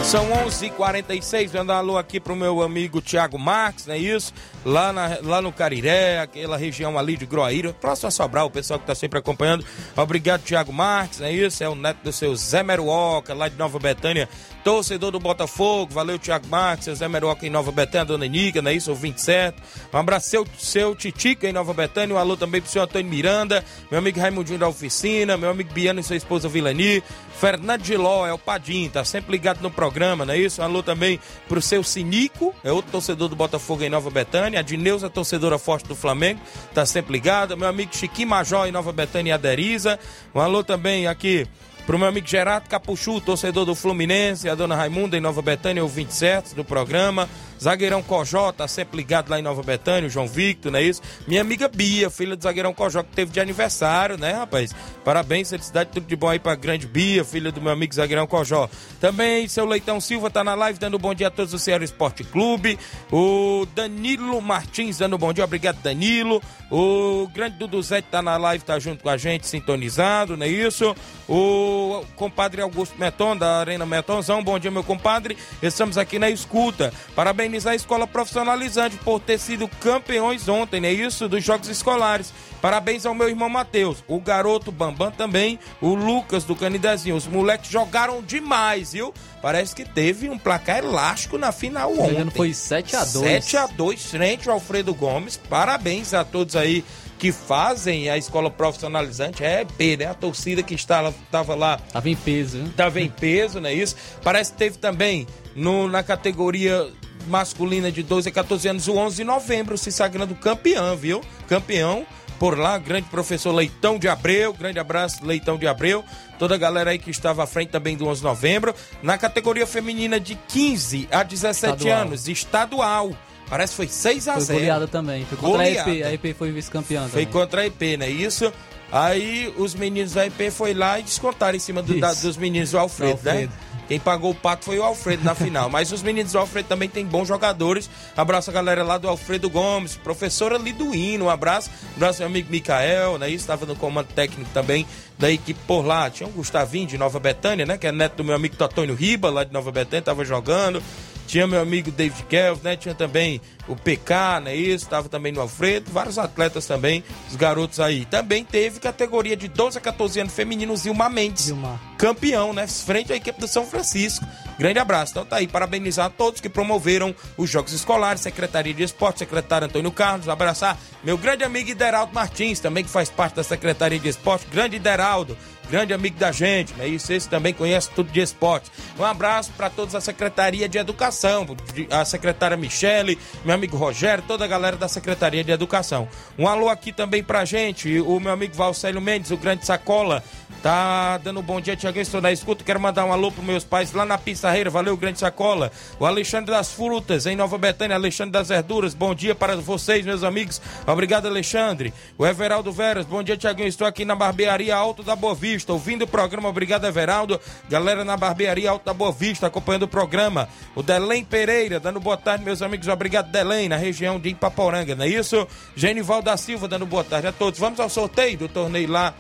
São 11h46, vendo um alô aqui pro meu amigo Tiago Marques, não é isso? Lá, na, lá no Cariré, aquela região ali de Groaíra, próximo a Sobral, o pessoal que tá sempre acompanhando. Obrigado, Tiago Marques, não é isso? É o neto do seu Zé Meruoca, lá de Nova Betânia, torcedor do Botafogo. Valeu, Tiago Marques, seu Zé Meruoca em Nova Betânia, dona Nica, não é isso? Ouvinte certo. Um abraço, seu, seu Titica em Nova Betânia, um alô também pro seu Antônio Miranda, meu amigo Raimundinho da Oficina, meu amigo Biano e sua esposa Vilani, Fernando Giló, é o Padim, tá sempre ligado no programa, não é isso? Um alô também pro seu Sinico, é outro torcedor do Botafogo em Nova Betânia. A Dineuza, torcedora forte do Flamengo, tá sempre ligado. Meu amigo Chiquinho Major em Nova Betânia e Aderiza. Um alô também aqui pro meu amigo Gerardo Capuchu, torcedor do Fluminense, a dona Raimunda em Nova Betânia, o 27 do programa. Zagueirão Cojó, tá sempre ligado lá em Nova Betânia, o João Victor, não é isso? Minha amiga Bia, filha do zagueirão Cojó, que teve de aniversário, né, rapaz? Parabéns, felicidade, tudo de bom aí pra grande Bia, filha do meu amigo zagueirão Cojó. Também, seu Leitão Silva tá na live dando bom dia a todos do Ceará Esporte Clube. O Danilo Martins dando bom dia, obrigado, Danilo. O grande Duduzete tá na live, tá junto com a gente, sintonizado, não é isso? O compadre Augusto Meton, da Arena Metonzão, bom dia, meu compadre. Estamos aqui na escuta. Parabéns parabenizar a escola profissionalizante por ter sido campeões ontem, é isso? Dos Jogos Escolares. Parabéns ao meu irmão Matheus, o garoto Bambam também, o Lucas do Canidezinho. Os moleques jogaram demais, viu? Parece que teve um placar elástico na final ontem. Foi 7 a 2 7 a 2 frente ao Alfredo Gomes. Parabéns a todos aí que fazem a escola profissionalizante. É EP, né? A torcida que estava, estava lá. Tava em peso, né? Tava em peso, não é isso? Parece que teve também no, na categoria masculina de 12 a 14 anos, o 11 de novembro, se sagrando campeão, viu? Campeão por lá, grande professor Leitão de Abreu, grande abraço, Leitão de Abreu, toda a galera aí que estava à frente também do 11 de novembro. Na categoria feminina de 15 a 17 Estadual. anos, estadual. Parece que foi 6 a Foi 0 goleada também. Foi contra Goleada. a EP. A EP foi vice-campeã Foi contra a EP, não é isso? Aí os meninos da EP foi lá e descontaram em cima do- da- dos meninos do Alfredo, Do Alfredo. né? Quem pagou o pato foi o Alfredo na final. Mas os meninos do Alfredo também tem bons jogadores. Abraço a galera lá do Alfredo Gomes, professora Liduíno, um abraço. Abraço ao meu amigo Micael, né? Estava no comando técnico também da equipe por lá. Tinha o Gustavinho de Nova Betânia, né? Que é neto do meu amigo Totônio Riba, lá de Nova Betânia, tava jogando. Tinha meu amigo David Kelvin, né? Tinha também o PK, né? Isso, estava também no Alfredo. Vários atletas também, os garotos aí. Também teve categoria de 12 a 14 anos feminino, Zilmar Mendes. Zilmar. Campeão, né? Frente à equipe do São Francisco. Grande abraço. Então tá aí, parabenizar a todos que promoveram os Jogos Escolares, Secretaria de Esporte, secretário Antônio Carlos. Abraçar meu grande amigo Ideraldo Martins, também que faz parte da Secretaria de Esporte. Grande Ideraldo grande amigo da gente, né? Isso, esse também conhece tudo de esporte. Um abraço para todos a Secretaria de Educação, a secretária Michele, meu amigo Rogério, toda a galera da Secretaria de Educação. Um alô aqui também pra gente, o meu amigo Valcélio Mendes, o grande Sacola, tá dando um bom dia, Tiaguinho, estou na escuta, quero mandar um alô pros meus pais lá na Pissarreira, valeu, grande Sacola. O Alexandre das Frutas, em Nova Betânia, Alexandre das Verduras, bom dia para vocês, meus amigos, obrigado, Alexandre. O Everaldo Veras, bom dia, Tiaguinho, estou aqui na Barbearia Alto da Boa Vista, ouvindo o programa, obrigado, Everaldo. Galera na Barbearia Alto da Boa Vista, acompanhando o programa. O Delém Pereira, dando boa tarde, meus amigos, obrigado, Delém, na região de Ipaporanga, não é isso? Genival da Silva, dando boa tarde a todos. Vamos ao sorteio do torneio lá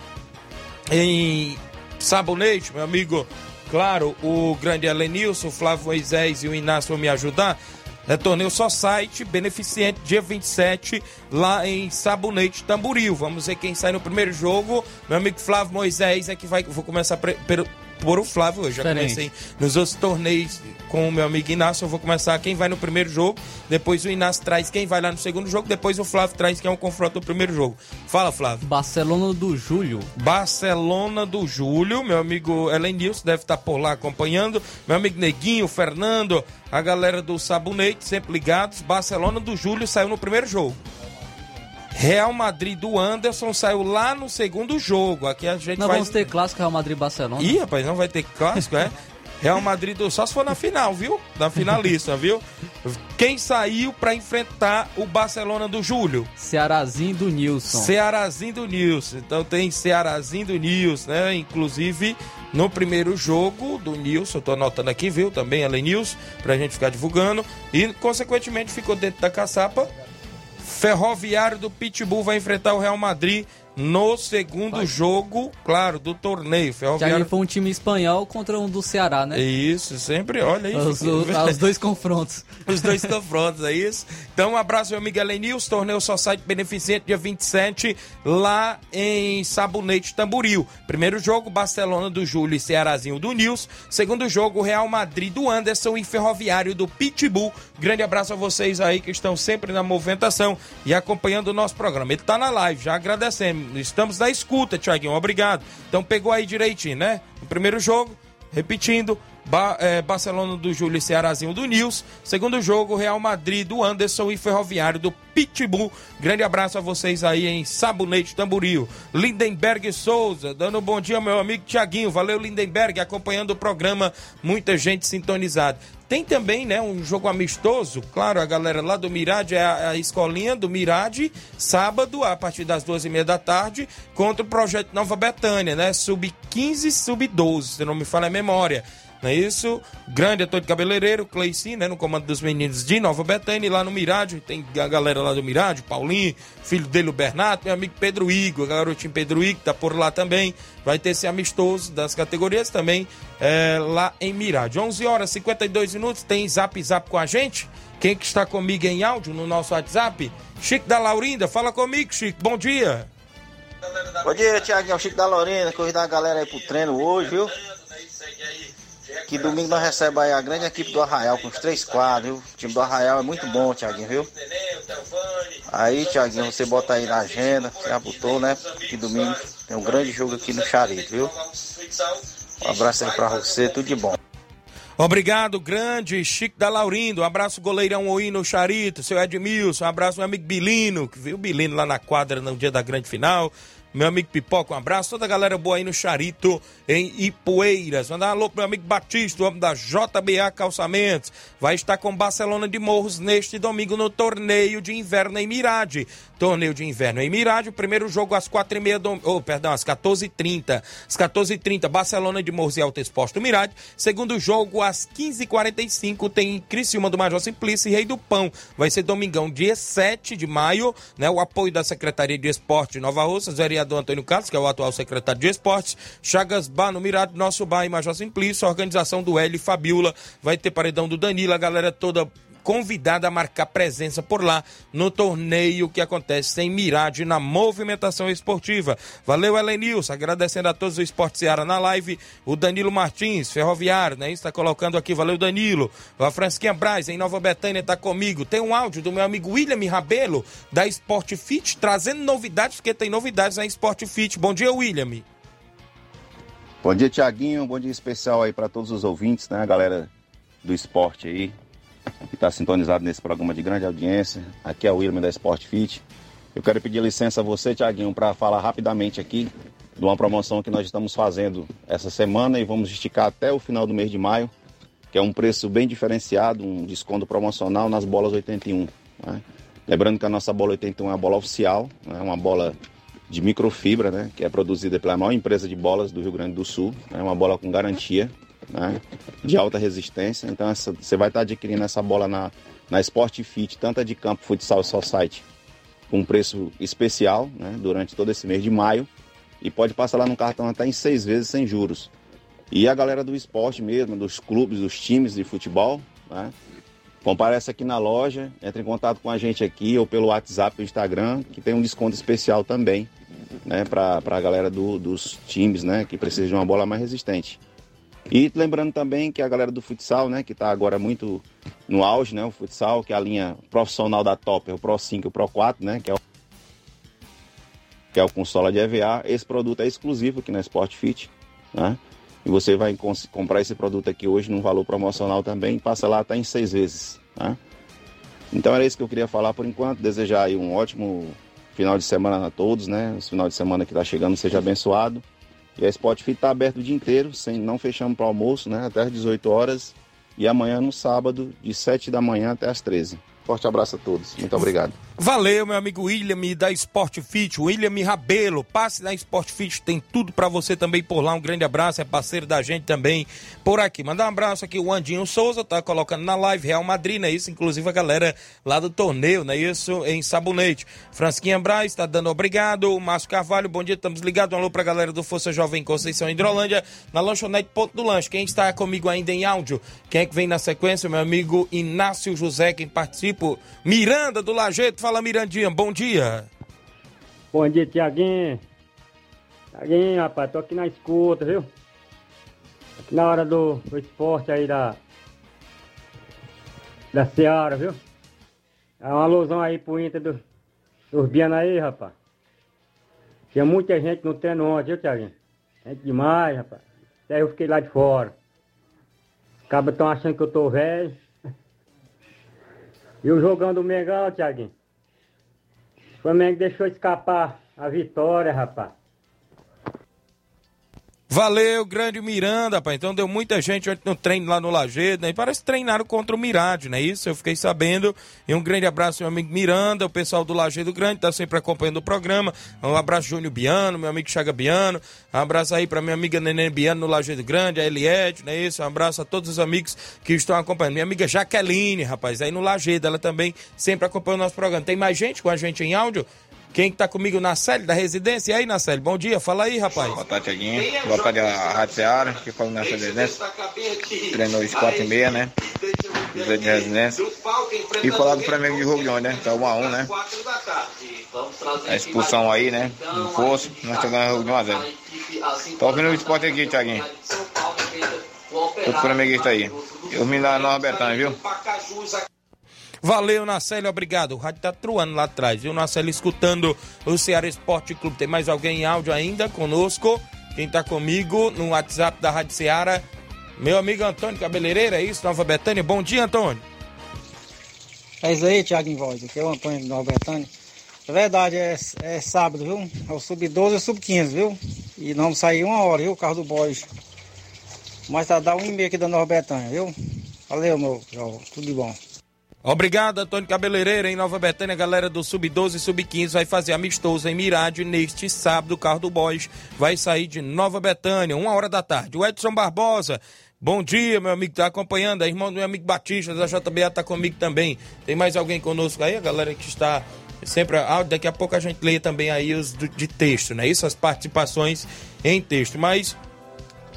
em Sabonete, meu amigo. Claro, o grande Elenilson, Flávio Moisés e o Inácio vão me ajudar. É torneio só site, beneficente, dia 27, lá em Sabonete, Tamboril. Vamos ver quem sai no primeiro jogo. Meu amigo Flávio Moisés é que vai. Vou começar pelo- por o Flávio hoje. Já Diferente. comecei nos outros torneios com o meu amigo Inácio. Eu vou começar quem vai no primeiro jogo. Depois o Inácio traz quem vai lá no segundo jogo. Depois o Flávio traz quem é o confronto do primeiro jogo. Fala, Flávio. Barcelona do Júlio. Barcelona do Júlio, meu amigo Elenilson deve estar por lá acompanhando, meu amigo Neguinho, Fernando, a galera do Sabonete, sempre ligados. Barcelona do Júlio saiu no primeiro jogo. Real Madrid do Anderson saiu lá no segundo jogo. Aqui a gente Nós vai. vamos ter clássico Real Madrid e Barcelona. Ih, rapaz, não vai ter clássico, é? Real Madrid do... só se for na final, viu? Na finalista, viu? Quem saiu pra enfrentar o Barcelona do Júlio? Cearazinho do Nilson. Cearazinho do Nilson. Então tem Cearazinho do Nilson, né? Inclusive, no primeiro jogo do Nilson, eu tô anotando aqui, viu? Também Ellen Nilson, pra gente ficar divulgando. E, consequentemente, ficou dentro da caçapa. Ferroviário do Pitbull vai enfrentar o Real Madrid no segundo jogo, claro, do torneio. Já Ferroviário foi um time espanhol contra um do Ceará, né? Isso, sempre, olha aí. Os, os, os dois confrontos. Os dois confrontos, é isso? Então, um abraço, meu amigo Elenils, torneio Society Beneficente, dia 27, lá em Sabonete Tamboril. Primeiro jogo, Barcelona do Júlio e Cearazinho do Nils. Segundo jogo, Real Madrid do Anderson e Ferroviário do Pitbull. Grande abraço a vocês aí que estão sempre na movimentação e acompanhando o nosso programa. Ele tá na live, já agradecemos. Estamos na escuta, Tiaguinho, obrigado. Então pegou aí direitinho, né? No primeiro jogo, repetindo, ba é, Barcelona do Júlio e Cearazinho do Nils. Segundo jogo, Real Madrid do Anderson e Ferroviário do Pitbull. Grande abraço a vocês aí em Sabonete Tamboril. Lindenberg Souza, dando um bom dia, meu amigo Tiaguinho. Valeu, Lindenberg, acompanhando o programa. Muita gente sintonizada. Tem também, né, um jogo amistoso, claro, a galera lá do Mirade, é a, a escolinha do Mirade, sábado, a partir das duas e meia da tarde, contra o Projeto Nova Betânia, né, sub-15 sub-12, se não me falha a memória. Não é isso? Grande ator de cabeleireiro, Cleici, né? No comando dos meninos de Nova Betânia, lá no Mirade, tem a galera lá do Mirade, Paulinho, filho dele, o Bernardo, meu amigo Pedro Igor, garotinho Pedro Igor, tá por lá também. Vai ter esse amistoso das categorias também, é, lá em Mirade. 11 horas e 52 minutos, tem zap zap com a gente. Quem que está comigo em áudio no nosso WhatsApp? Chico da Laurinda, fala comigo, Chico, bom dia. Bom dia, Tiago, é o Chico da Laurinda, convidar a galera aí pro treino hoje, viu? Que domingo nós recebemos aí a grande equipe do Arraial com os três quadros? O time do Arraial é muito bom, Tiaguinho, viu? Aí, Tiaguinho, você bota aí na agenda, você já botou, né? Que domingo tem um grande jogo aqui no Charito, viu? Um abraço aí pra você, tudo de bom. Obrigado, grande Chico da Laurindo. Um abraço, goleirão Oi no Charito, seu Edmilson. Um abraço, meu amigo Bilino, que viu o Bilino lá na quadra no dia da grande final. Meu amigo Pipoca, um abraço. Toda a galera boa aí no Charito, em Ipueiras. Mandar um alô pro meu amigo Batista, o homem da JBA Calçamentos. Vai estar com Barcelona de Morros neste domingo no torneio de inverno em Mirade. Torneio de inverno em Mirade. O primeiro jogo às quatro e meia, do... oh, perdão, às 14h30. Às 14h30, Barcelona de Morros e Alto Exposto Mirade. Segundo jogo às 15h45, tem Criciúma do Major Simplício e Rei do Pão. Vai ser domingão, dia 7 de maio, né? O apoio da Secretaria de Esporte de Nova Russa, vereador Antônio Carlos, que é o atual secretário de Esportes, Chagas Bar no Mirade, Nosso Bar e Major Simplício, organização do e Fabiola, vai ter paredão do Danilo, a galera toda convidada a marcar presença por lá no torneio que acontece em Mirade na movimentação esportiva. Valeu, Helenilson, agradecendo a todos o Esporte Seara na live, o Danilo Martins, ferroviário, né? Está colocando aqui, valeu, Danilo. A Fransquinha Braz, em Nova Betânia, está comigo. Tem um áudio do meu amigo William Rabelo, da Sport Fit, trazendo novidades, porque tem novidades na Sport Fit. Bom dia, William. Bom dia, Tiaguinho. Bom dia especial aí para todos os ouvintes, né? Galera do esporte aí, que está sintonizado nesse programa de grande audiência. Aqui é o William da Sport Fit. Eu quero pedir licença a você, Tiaguinho, para falar rapidamente aqui de uma promoção que nós estamos fazendo essa semana e vamos esticar até o final do mês de maio, que é um preço bem diferenciado, um desconto promocional nas bolas 81. Né? Lembrando que a nossa bola 81 é uma bola oficial, é né? uma bola de microfibra, né? que é produzida pela maior empresa de bolas do Rio Grande do Sul, é né? uma bola com garantia né, de alta resistência. Então essa, você vai estar adquirindo essa bola na, na Sport Fit, tanto a de campo futsal Society, com preço especial né, durante todo esse mês de maio. E pode passar lá no cartão até em seis vezes sem juros. E a galera do esporte mesmo, dos clubes, dos times de futebol, né, comparece aqui na loja, entre em contato com a gente aqui ou pelo WhatsApp ou Instagram, que tem um desconto especial também né, para a galera do, dos times né, que precisam de uma bola mais resistente. E lembrando também que a galera do futsal, né, que está agora muito no auge, né, o futsal, que é a linha profissional da Top, é o Pro 5 e o Pro 4, né, que é o que é o consola de EVA. Esse produto é exclusivo aqui na Sport Fit, né? E você vai comprar esse produto aqui hoje num valor promocional também, passa lá até em seis vezes, né? Então era isso que eu queria falar por enquanto, desejar aí um ótimo final de semana a todos, né? Esse final de semana que está chegando seja abençoado. E a Spot Fit está aberto o dia inteiro, sem, não fechamos para almoço, né? Até as 18 horas. E amanhã no sábado, de 7 da manhã até as 13. Forte abraço a todos. Muito obrigado. Valeu, meu amigo William da Sport Fit, William Rabelo, passe na Sport Fit, tem tudo para você também por lá. Um grande abraço, é parceiro da gente também por aqui. Mandar um abraço aqui o Andinho Souza, tá colocando na live Real Madrid, não é isso? Inclusive a galera lá do torneio, não é isso? Em Sabonete. Fransquinha Braz tá dando obrigado. O Márcio Carvalho, bom dia, estamos ligados. Um alô pra galera do Força Jovem Conceição Hidrolândia, na lanchonete Ponto do Lanche. Quem está comigo ainda em áudio? Quem é que vem na sequência? Meu amigo Inácio José, quem participa. Miranda do Lajeito, fala Mirandinha, bom dia. Bom dia, Tiaguinho. Tiaguinho, rapaz, tô aqui na escuta, viu? Aqui na hora do, do esporte aí da. Da Seara, viu? É uma alusão aí pro Inter do, dos Biana aí, rapaz. Tinha muita gente no treino ontem, viu, Tiaguinho? Gente demais, rapaz. Até eu fiquei lá de fora. Os cabas estão achando que eu tô velho. E o jogão do Mengão, Tiaguinho? O Flamengo deixou escapar a vitória, rapaz. Valeu, grande Miranda, pai. Então deu muita gente no treino lá no Lajeado, né? E parece que treinaram contra o Mirade, não é isso? Eu fiquei sabendo. E um grande abraço, meu amigo Miranda, o pessoal do Lajeado Grande, tá sempre acompanhando o programa. Um abraço, Júnior Biano, meu amigo Chaga Biano. Um abraço aí pra minha amiga Neném Biano no Lajeado Grande, a Eliette, não é isso? Um abraço a todos os amigos que estão acompanhando. Minha amiga Jaqueline, rapaz, aí no Lajeado, ela também sempre acompanha o nosso programa. Tem mais gente com a gente em áudio? Quem tá comigo na Célio, da residência? E aí, Nacélio, bom dia, fala aí, rapaz. Boa tarde, Tiaguinho. Boa tarde a Rádio Seara, que fala nessa residência. Treinou às 4 e meia, né? Cruzeiro de residência. E falar do Flamengo de ontem, né? Tá 1 a 1 né? A expulsão aí, né? No poço, nós tá ganhando de 1 a 0 Tô ouvindo o esporte aqui, Tiaguinho. Todo flamenguista aí. Eu me lá na Robertana, viu? Valeu, Nacélio, obrigado. O rádio tá truando lá atrás, viu, Nacélio? Escutando o Ceará Esporte Clube. Tem mais alguém em áudio ainda conosco? Quem tá comigo no WhatsApp da Rádio Ceará? Meu amigo Antônio Cabeleireira, é isso? Nova Betânia. Bom dia, Antônio. É isso aí, Thiago em voz. Aqui é o Antônio Nova Betânia. É verdade, é, é sábado, viu? É o sub-12 e o sub-15, viu? E nós vamos sair uma hora, viu? O carro do Boys. Mas tá dá um e meio aqui da Nova Betânia, viu? Valeu, meu. Tudo de bom. Obrigado, Antônio Cabeleireira, em Nova Betânia. Galera do Sub-12 e Sub-15 vai fazer amistoso em Mirade neste sábado. O carro do Boys vai sair de Nova Betânia, uma hora da tarde. O Edson Barbosa. Bom dia, meu amigo, tá acompanhando. A irmão do meu amigo Batista da JBA tá comigo também. Tem mais alguém conosco aí? A galera que está sempre. Ah, daqui a pouco a gente lê também aí os de texto, né? Isso, as participações em texto. Mas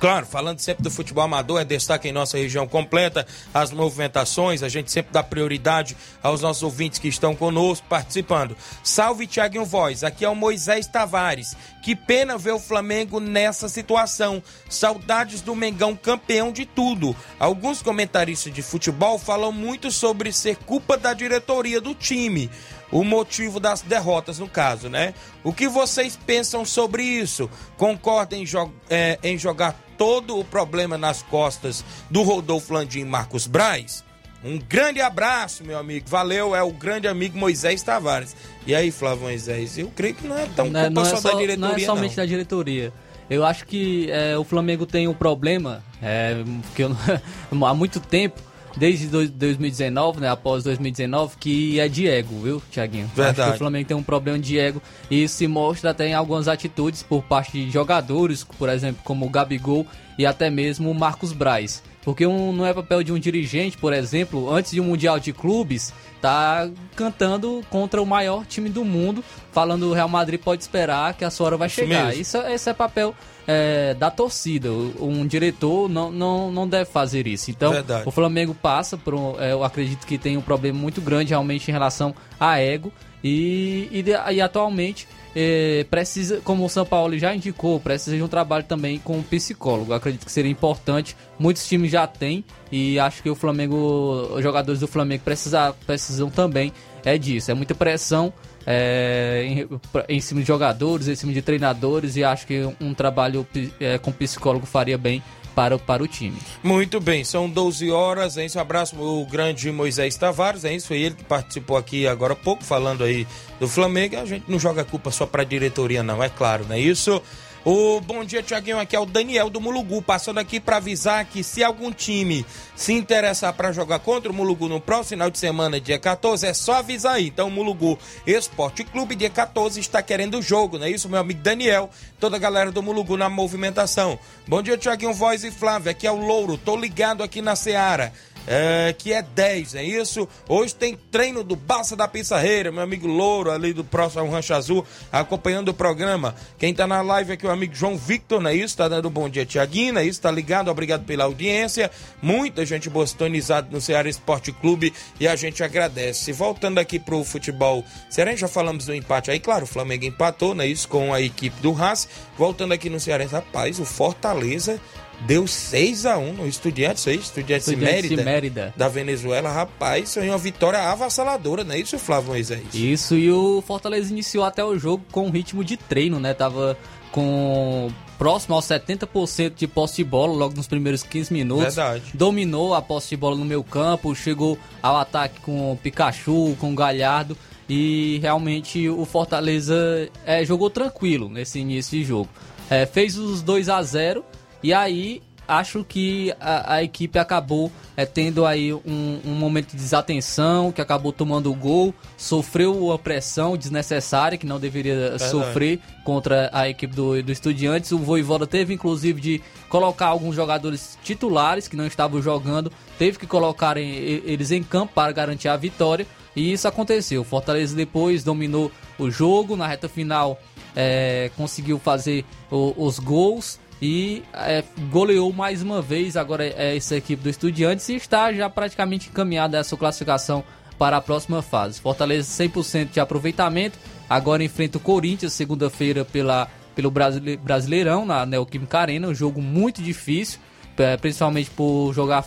Claro, falando sempre do futebol amador, é destaque em nossa região completa as movimentações, a gente sempre dá prioridade aos nossos ouvintes que estão conosco participando. Salve Tiaguinho Voz, aqui é o Moisés Tavares. Que pena ver o Flamengo nessa situação. Saudades do Mengão campeão de tudo. Alguns comentaristas de futebol falam muito sobre ser culpa da diretoria do time o motivo das derrotas, no caso, né? O que vocês pensam sobre isso? Concordam em, jo é, em jogar todo o problema nas costas do Rodolfo Landim e Marcos Braz? Um grande abraço, meu amigo. Valeu, é o grande amigo Moisés Tavares. E aí, Flávio Moisés, eu creio que não é tão não, culpa não é só, da diretoria, Não é somente não. da diretoria. Eu acho que é, o Flamengo tem um problema, é, que eu, há muito tempo, desde dois- 2019, né, após 2019, que é de ego, viu, Tiaguinho? Acho Verdade. que o Flamengo tem um problema de ego e isso se mostra até em algumas atitudes por parte de jogadores, por exemplo, como o Gabigol e até mesmo o Marcos Braz. Porque um, não é papel de um dirigente, por exemplo, antes de um Mundial de Clubes, tá cantando contra o maior time do mundo, falando o Real Madrid pode esperar que a sua hora vai Isso chegar. mesmo. Isso, esse é papel é, da torcida. Um diretor não, não, não deve fazer isso. Então, Verdade. o Flamengo passa por um, é, eu acredito que tem um problema muito grande realmente em relação a ego e, e, e atualmente é, precisa, como o São Paulo já indicou, precisa de um trabalho também com psicólogo. Acredito que seria importante. Muitos times já têm e acho que o Flamengo, os jogadores do Flamengo precisa, precisam também é disso. É muita pressão é, em, em cima de jogadores, em cima de treinadores e acho que um trabalho é, com psicólogo faria bem para, o- para o time. Muito bem, são 12 horas, é isso. Um abraço o grande Moisés Tavares, é isso. Foi ele que participou aqui agora há pouco, falando aí do Flamengo. A gente não joga culpa só pra diretoria, não, é claro, não é isso? O bom dia, Tiaguinho. Aqui é o Daniel do Mulugu, passando aqui para avisar que se algum time se interessar para jogar contra o Mulugu no próximo final de semana, dia 14, é só avisar aí. Então, o Mulugu Esporte Clube, dia 14, está querendo o jogo, não é isso, meu amigo Daniel? Toda a galera do Mulugu na movimentação. Bom dia, Tiaguinho Voz e Flávio. Aqui é o Louro, tô ligado aqui na Seara é, que é 10, é isso? Hoje tem treino do Baça da Pissarreira, meu amigo Louro, ali do próximo Rancho Azul, acompanhando o programa. Quem tá na live aqui é o amigo João Victor, não é isso? Tá dando um bom dia, Tiaguinho, é isso? Tá ligado? Obrigado pela audiência. Muita gente bostonizada no Ceará Esporte Clube e a gente agradece. Voltando aqui pro futebol, Ceará, já falamos do empate aí, claro, o Flamengo empatou, não é isso? Com a equipe do Haas. Voltando aqui no Ceará, rapaz, o Fortaleza deu 6 a 1 no Estudiantes, aí, Estudiantes, Estudiantes Mérida, Mérida. da Venezuela. Rapaz, foi uma vitória avassaladora, não é isso, Flávio Moisés? Isso, e o Fortaleza iniciou até o jogo com um ritmo de treino, né? Tava com próximo aos 70% de posse de bola logo nos primeiros 15 minutos. Verdade. Dominou a posse de bola no meio campo, chegou ao ataque com o Pikachu, com o Galhardo e realmente o Fortaleza é, jogou tranquilo nesse início de jogo. É, fez os 2 a 0 e aí acho que a, a equipe acabou é, tendo aí um, um, momento de desatenção, que acabou tomando o gol, sofreu a pressão desnecessária que não deveria Verdade. sofrer contra a equipe do, do Estudiantes. O Voivoda teve inclusive de colocar alguns jogadores titulares que não estavam jogando, teve que colocar em, eles em campo para garantir a vitória. E isso aconteceu. O Fortaleza depois dominou o jogo, na reta final é, conseguiu fazer o, os gols e é, goleou mais uma vez agora é essa equipe do Estudiantes e está já praticamente encaminhada a sua classificação para a próxima fase. Fortaleza 100% de aproveitamento, agora enfrenta o Corinthians segunda-feira pela pelo Brasileirão na Neoquímica Arena, um jogo muito difícil, é, principalmente por jogar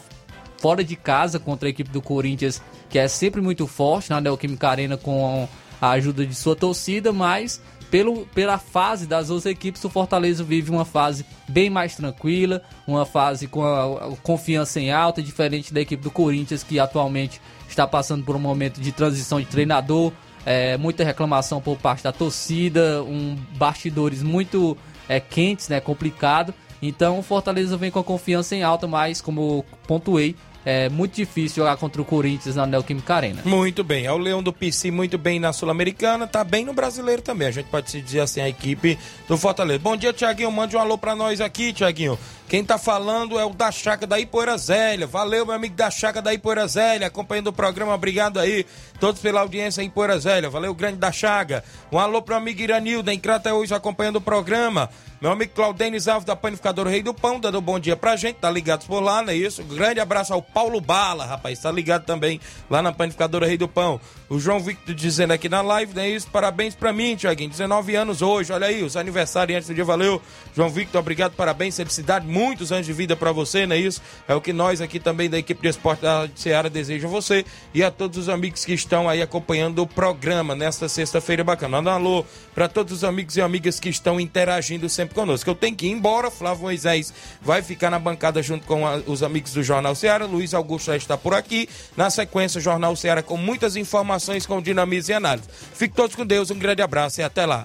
fora de casa contra a equipe do Corinthians, que é sempre muito forte na Neoquímica Arena com a ajuda de sua torcida, mas pelo, pela fase das duas equipes, o Fortaleza vive uma fase bem mais tranquila, uma fase com a, a confiança em alta, diferente da equipe do Corinthians, que atualmente está passando por um momento de transição de treinador, é, muita reclamação por parte da torcida, um bastidores muito é, quentes, né, complicado. Então o Fortaleza vem com a confiança em alta, mas como pontuei, é muito difícil jogar contra o Corinthians na Neoquímica Arena. Muito bem. É o Leão do PC muito bem na Sul-Americana, tá bem no brasileiro também. A gente pode se dizer assim, a equipe do Fortaleza. Bom dia, Tiaguinho. Mande um alô pra nós aqui, Tiaguinho. Quem tá falando é o da Chaca da Ipoeira Zélia. Valeu, meu amigo da Chaca da Ipoeira Zélia, acompanhando o programa. Obrigado aí, todos pela audiência em Ipoeira Zélia. Valeu, grande da Chaga. Um alô pro amigo Iranilda, em Crateús, acompanhando o programa. Meu amigo Claudênis Alves da Panificadora Rei do Pão, dando um bom dia pra gente, tá ligado por lá, não é isso? Grande abraço ao Paulo Bala, rapaz, tá ligado também lá na Panificadora Rei do Pão. O João Victor dizendo aqui na live, não é isso? Parabéns pra mim, Tiaguinho, 19 anos hoje, olha aí, os aniversariantes do dia, valeu. João Victor, obrigado, parabéns, felicidade, muitos anos de vida pra você, não é isso? É o que nós aqui também da equipe de esporte da Seara desejam a você e a todos os amigos que estão aí acompanhando o programa nesta sexta-feira bacana. Manda um alô pra todos os amigos e amigas que estão interagindo sempre conosco. Eu tenho que ir embora, Flávio Moisés vai ficar na bancada junto com a, os amigos do Jornal Ceará. Luiz Augusto já está por aqui. Na sequência, Jornal Ceará com muitas informações com dinamismo e análise. Fique todos com Deus, um grande abraço e até lá.